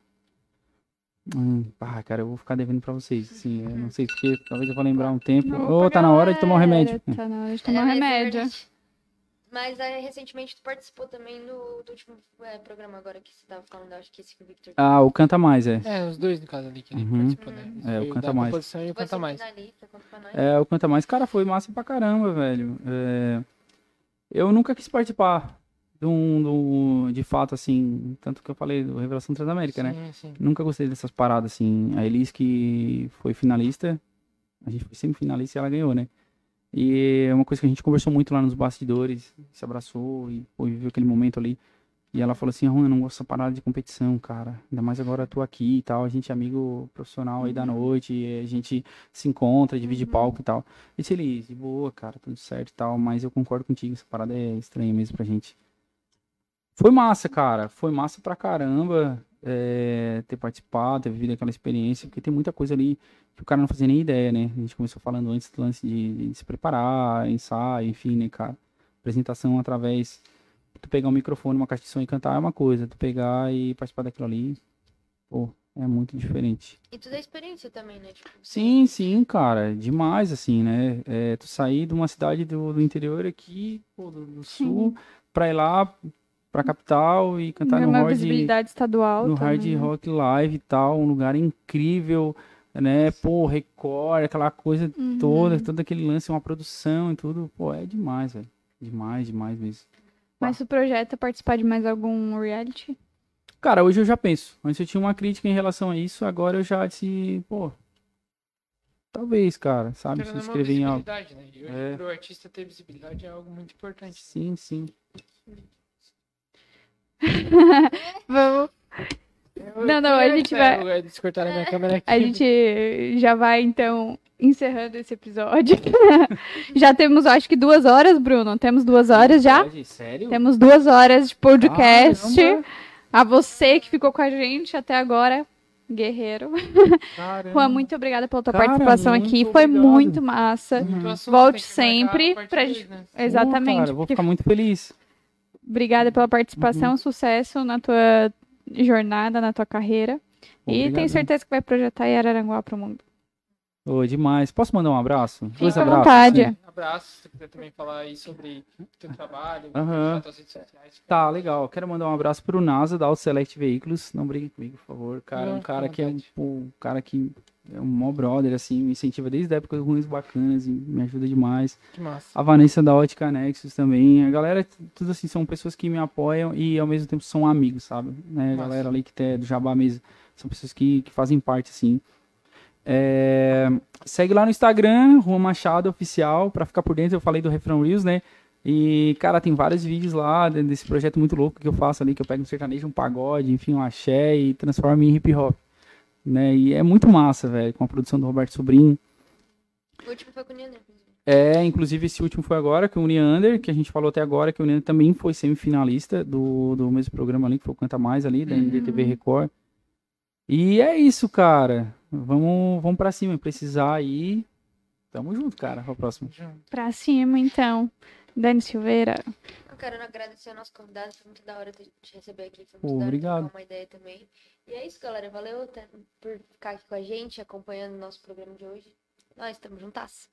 Hum, pá, cara, eu vou ficar devendo pra vocês, assim, eu não sei porque, talvez eu vou lembrar um tempo. Ô, tá na hora de tomar um remédio. Tá na hora de tomar um É, mas é recentemente tu participou também do, do último é, programa agora que você tava falando, acho que esse que o Victor Ah, o Canta Mais, é. É, os dois no caso ali que ele Uhum. participou, né? É, o Canta da Mais. e o Você Canta Mais. finalista, conta pra nós. É, o Canta Mais, cara, foi massa pra caramba, velho. É, Eu nunca quis participar de um, de fato, assim, tanto que eu falei do Revelação Transamérica, né? Sim, sim. Nunca gostei dessas paradas, assim. A Elis que foi finalista, a gente foi semifinalista e ela ganhou, né? E é uma coisa que a gente conversou muito lá nos bastidores, se abraçou e pô, viveu aquele momento ali. E ela falou assim, Juan, eu não gosto dessa parada de competição, cara. Ainda mais agora eu tô aqui e tal, a gente é amigo profissional aí da noite, e a gente se encontra, divide palco e tal. Eu disse, Elis, de boa, cara, tudo certo e tal, mas eu concordo contigo, essa parada é estranha mesmo pra gente. Foi massa, cara. Foi massa pra caramba é, ter participado, ter vivido aquela experiência, porque tem muita coisa ali que o cara não fazia nem ideia, né? A gente começou falando antes do lance de, de se preparar, ensaio, enfim, né, cara? Apresentação através. Tu pegar um microfone, uma caixa de som e cantar é uma coisa, tu pegar e participar daquilo ali, pô, é muito diferente. E tudo é experiência também, né? Tipo, Sim, sim, cara, demais, assim, né? É, tu sair de uma cidade do, do interior aqui, pô, do, do sul, pra ir lá pra capital e cantar no uma Hard, visibilidade estadual no Hard também. Rock Live e tal, um lugar incrível, né? Pô, Record, aquela coisa Uhum. toda, todo aquele lance, uma produção e tudo, pô, é demais, velho. Demais, demais mesmo. Mas tu projeta participar de mais algum reality? Cara, hoje eu já penso. Antes eu tinha uma crítica em relação a isso, agora eu já disse, pô, talvez, cara, sabe? Querendo Se inscrever em algo. visibilidade, né? E hoje, É. pro artista ter visibilidade é algo muito importante. Sim, sim. *laughs* Vamos. Eu- Não, não, a gente vai- eu- Eles cortaram a minha câmera aqui. A gente já vai, então, encerrando esse episódio. *laughs* já temos, acho que duas horas, Bruno. Temos duas horas já. Sério? Temos duas horas de podcast. Caramba. A você que ficou com a gente até agora, guerreiro. Juan, muito obrigada pela tua Cara, participação aqui. Foi obrigado. muito massa. Muito Volte sempre pra dois, gente- né? Exatamente. Pô, cara, eu vou ficar muito feliz. Obrigada pela participação, Uhum. sucesso na tua jornada, na tua carreira. E Obrigado. tenho certeza que vai projetar Araranguá pro mundo. Ô, demais. Posso mandar um abraço? Dois Fica à abraços. vontade. sim. Abraço, se tu quiser também falar aí sobre o teu trabalho, Aham. as tuas redes sociais. Tá, legal. Quero mandar um abraço pro NASA da Auto Select Veículos. Não briguem comigo, por favor. Cara, é um Não, cara que é um, um cara que é um mó brother, assim, me incentiva desde a época ruins bacanas e me ajuda demais. Que massa. A Vanessa da Ótica Nexus também. A galera, tudo assim, são pessoas que me apoiam e ao mesmo tempo são amigos, sabe? Né? A galera ali que é do Jabá mesmo. São pessoas que, que fazem parte, assim. É, Segue lá no Instagram, Rua Machado Oficial, pra ficar por dentro. Eu falei do Refrão Reels, né? E, cara, tem vários vídeos lá de- desse projeto muito louco que eu faço ali, que eu pego um sertanejo, um pagode, enfim, um axé e transformo em hip hop. Né? E é muito massa, velho, com a produção do Roberto Sobrinho. O último foi com o Neander. É, inclusive esse último foi agora, que o Neander, que a gente falou até agora, que o Neander também foi semifinalista do, do mesmo programa ali, que foi o Canta Mais ali, da NDTV Record. E é isso, cara. Vamos, vamos pra cima, precisar aí. Tamo junto, cara. Pra próxima. Pra cima, então. Dani Silveira. Eu quero agradecer ao nosso convidado, foi muito da hora te te receber aqui, foi muito da hora obrigado. uma ideia também. E é isso, galera. Valeu até por ficar aqui com a gente, acompanhando o nosso programa de hoje. Nós estamos juntas.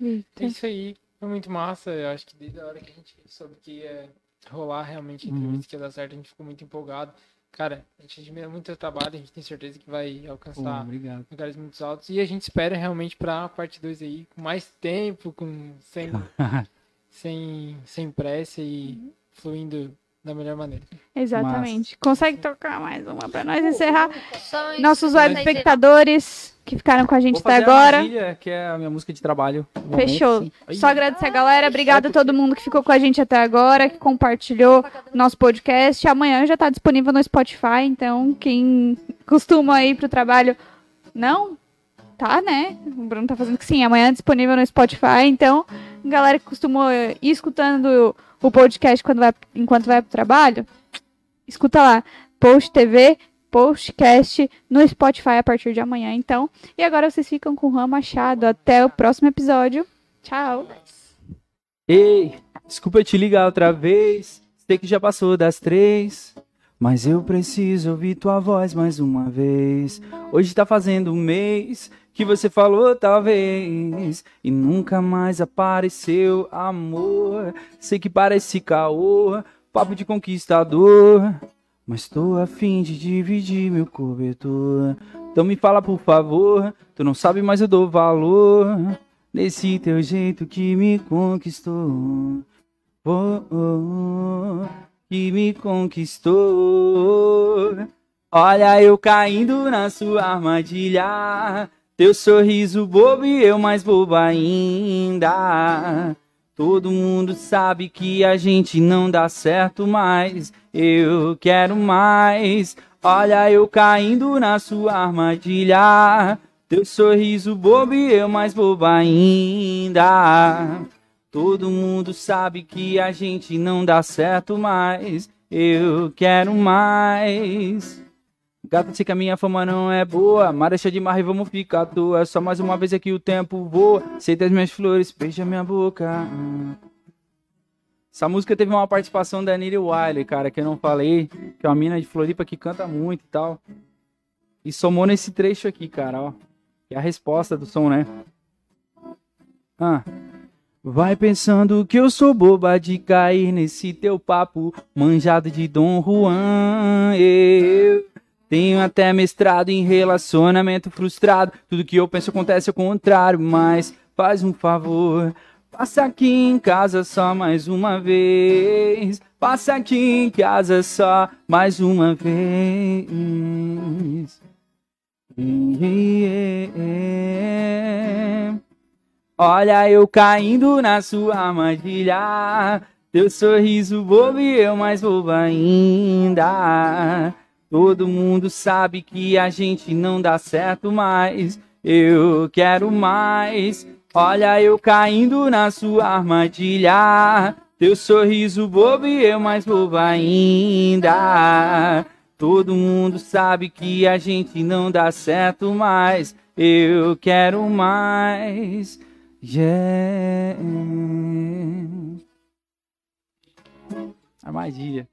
É isso aí. Foi muito massa. Eu acho que desde a hora que a gente soube que ia rolar realmente a Uhum. entrevista que ia dar certo, a gente ficou muito empolgado. Cara, a gente admira muito o trabalho, a gente tem certeza que vai alcançar obrigado. lugares muito altos. E a gente espera realmente pra parte 2 aí, com mais tempo, com sem, *laughs* sem, sem pressa e fluindo da melhor maneira. Exatamente. Consegue tocar mais uma pra nós encerrar? Só isso, Nossos web espectadores que ficaram com a gente Vou até fazer a agora. Armadilha, que é a minha música de trabalho. momento, Fechou. sim. Aí, Só agradecer a galera. Obrigado a todo mundo que ficou com a gente até agora, que compartilhou nosso podcast. Amanhã já tá disponível no Spotify, então quem costuma ir pro trabalho. Não? Tá, né? O Bruno tá fazendo que sim. Amanhã é disponível no Spotify, então, galera que costumou ir escutando o podcast quando vai, enquanto vai pro trabalho, escuta lá. Post TV, postcast no Spotify a partir de amanhã, então. E agora vocês ficam com o Juan Machado. Até o próximo episódio. Tchau. Ei, desculpa te ligar outra vez. Sei que já passou das três. Mas eu preciso ouvir tua voz mais uma vez. Hoje tá fazendo um mês que você falou talvez. E nunca mais apareceu amor. Sei que parece caô, papo de conquistador. Mas tô a fim de dividir meu cobertor. Então me fala por favor, tu não sabe, mas eu dou valor. Nesse teu jeito que me conquistou. oh, oh, que me conquistou. Olha eu caindo na sua armadilha. Teu sorriso bobo e eu mais bobo ainda. Todo mundo sabe que a gente não dá certo mais. Eu quero mais. Olha eu caindo na sua armadilha. Teu sorriso bobo e eu mais bobo ainda. Todo mundo sabe que a gente não dá certo mais. Eu quero mais. Gata, sei que a minha fama não é boa. Marcha de mar e vamos ficar à toa. Só mais uma vez aqui o tempo voa. Aceita as minhas flores, beija minha boca. Essa música teve uma participação da Niri Wiley, cara, que eu não falei. Que é uma mina de Floripa que canta muito e tal. E somou nesse trecho aqui, cara, ó. Que é a resposta do som, né? Ah. Vai pensando que eu sou boba de cair nesse teu papo manjado de Dom Juan. Eu tenho até mestrado em relacionamento frustrado. Tudo que eu penso acontece ao contrário, mas faz um favor. Passa aqui em casa só mais uma vez. Passa aqui em casa só mais uma vez. Olha eu caindo na sua armadilha. Teu sorriso bobo e eu mais bobo ainda. Todo mundo sabe que a gente não dá certo mais. Eu quero mais. Olha eu caindo na sua armadilha. Teu sorriso bobo e eu mais bobo ainda. Todo mundo sabe que a gente não dá certo mais. Eu quero mais. Yeah. Armadilha.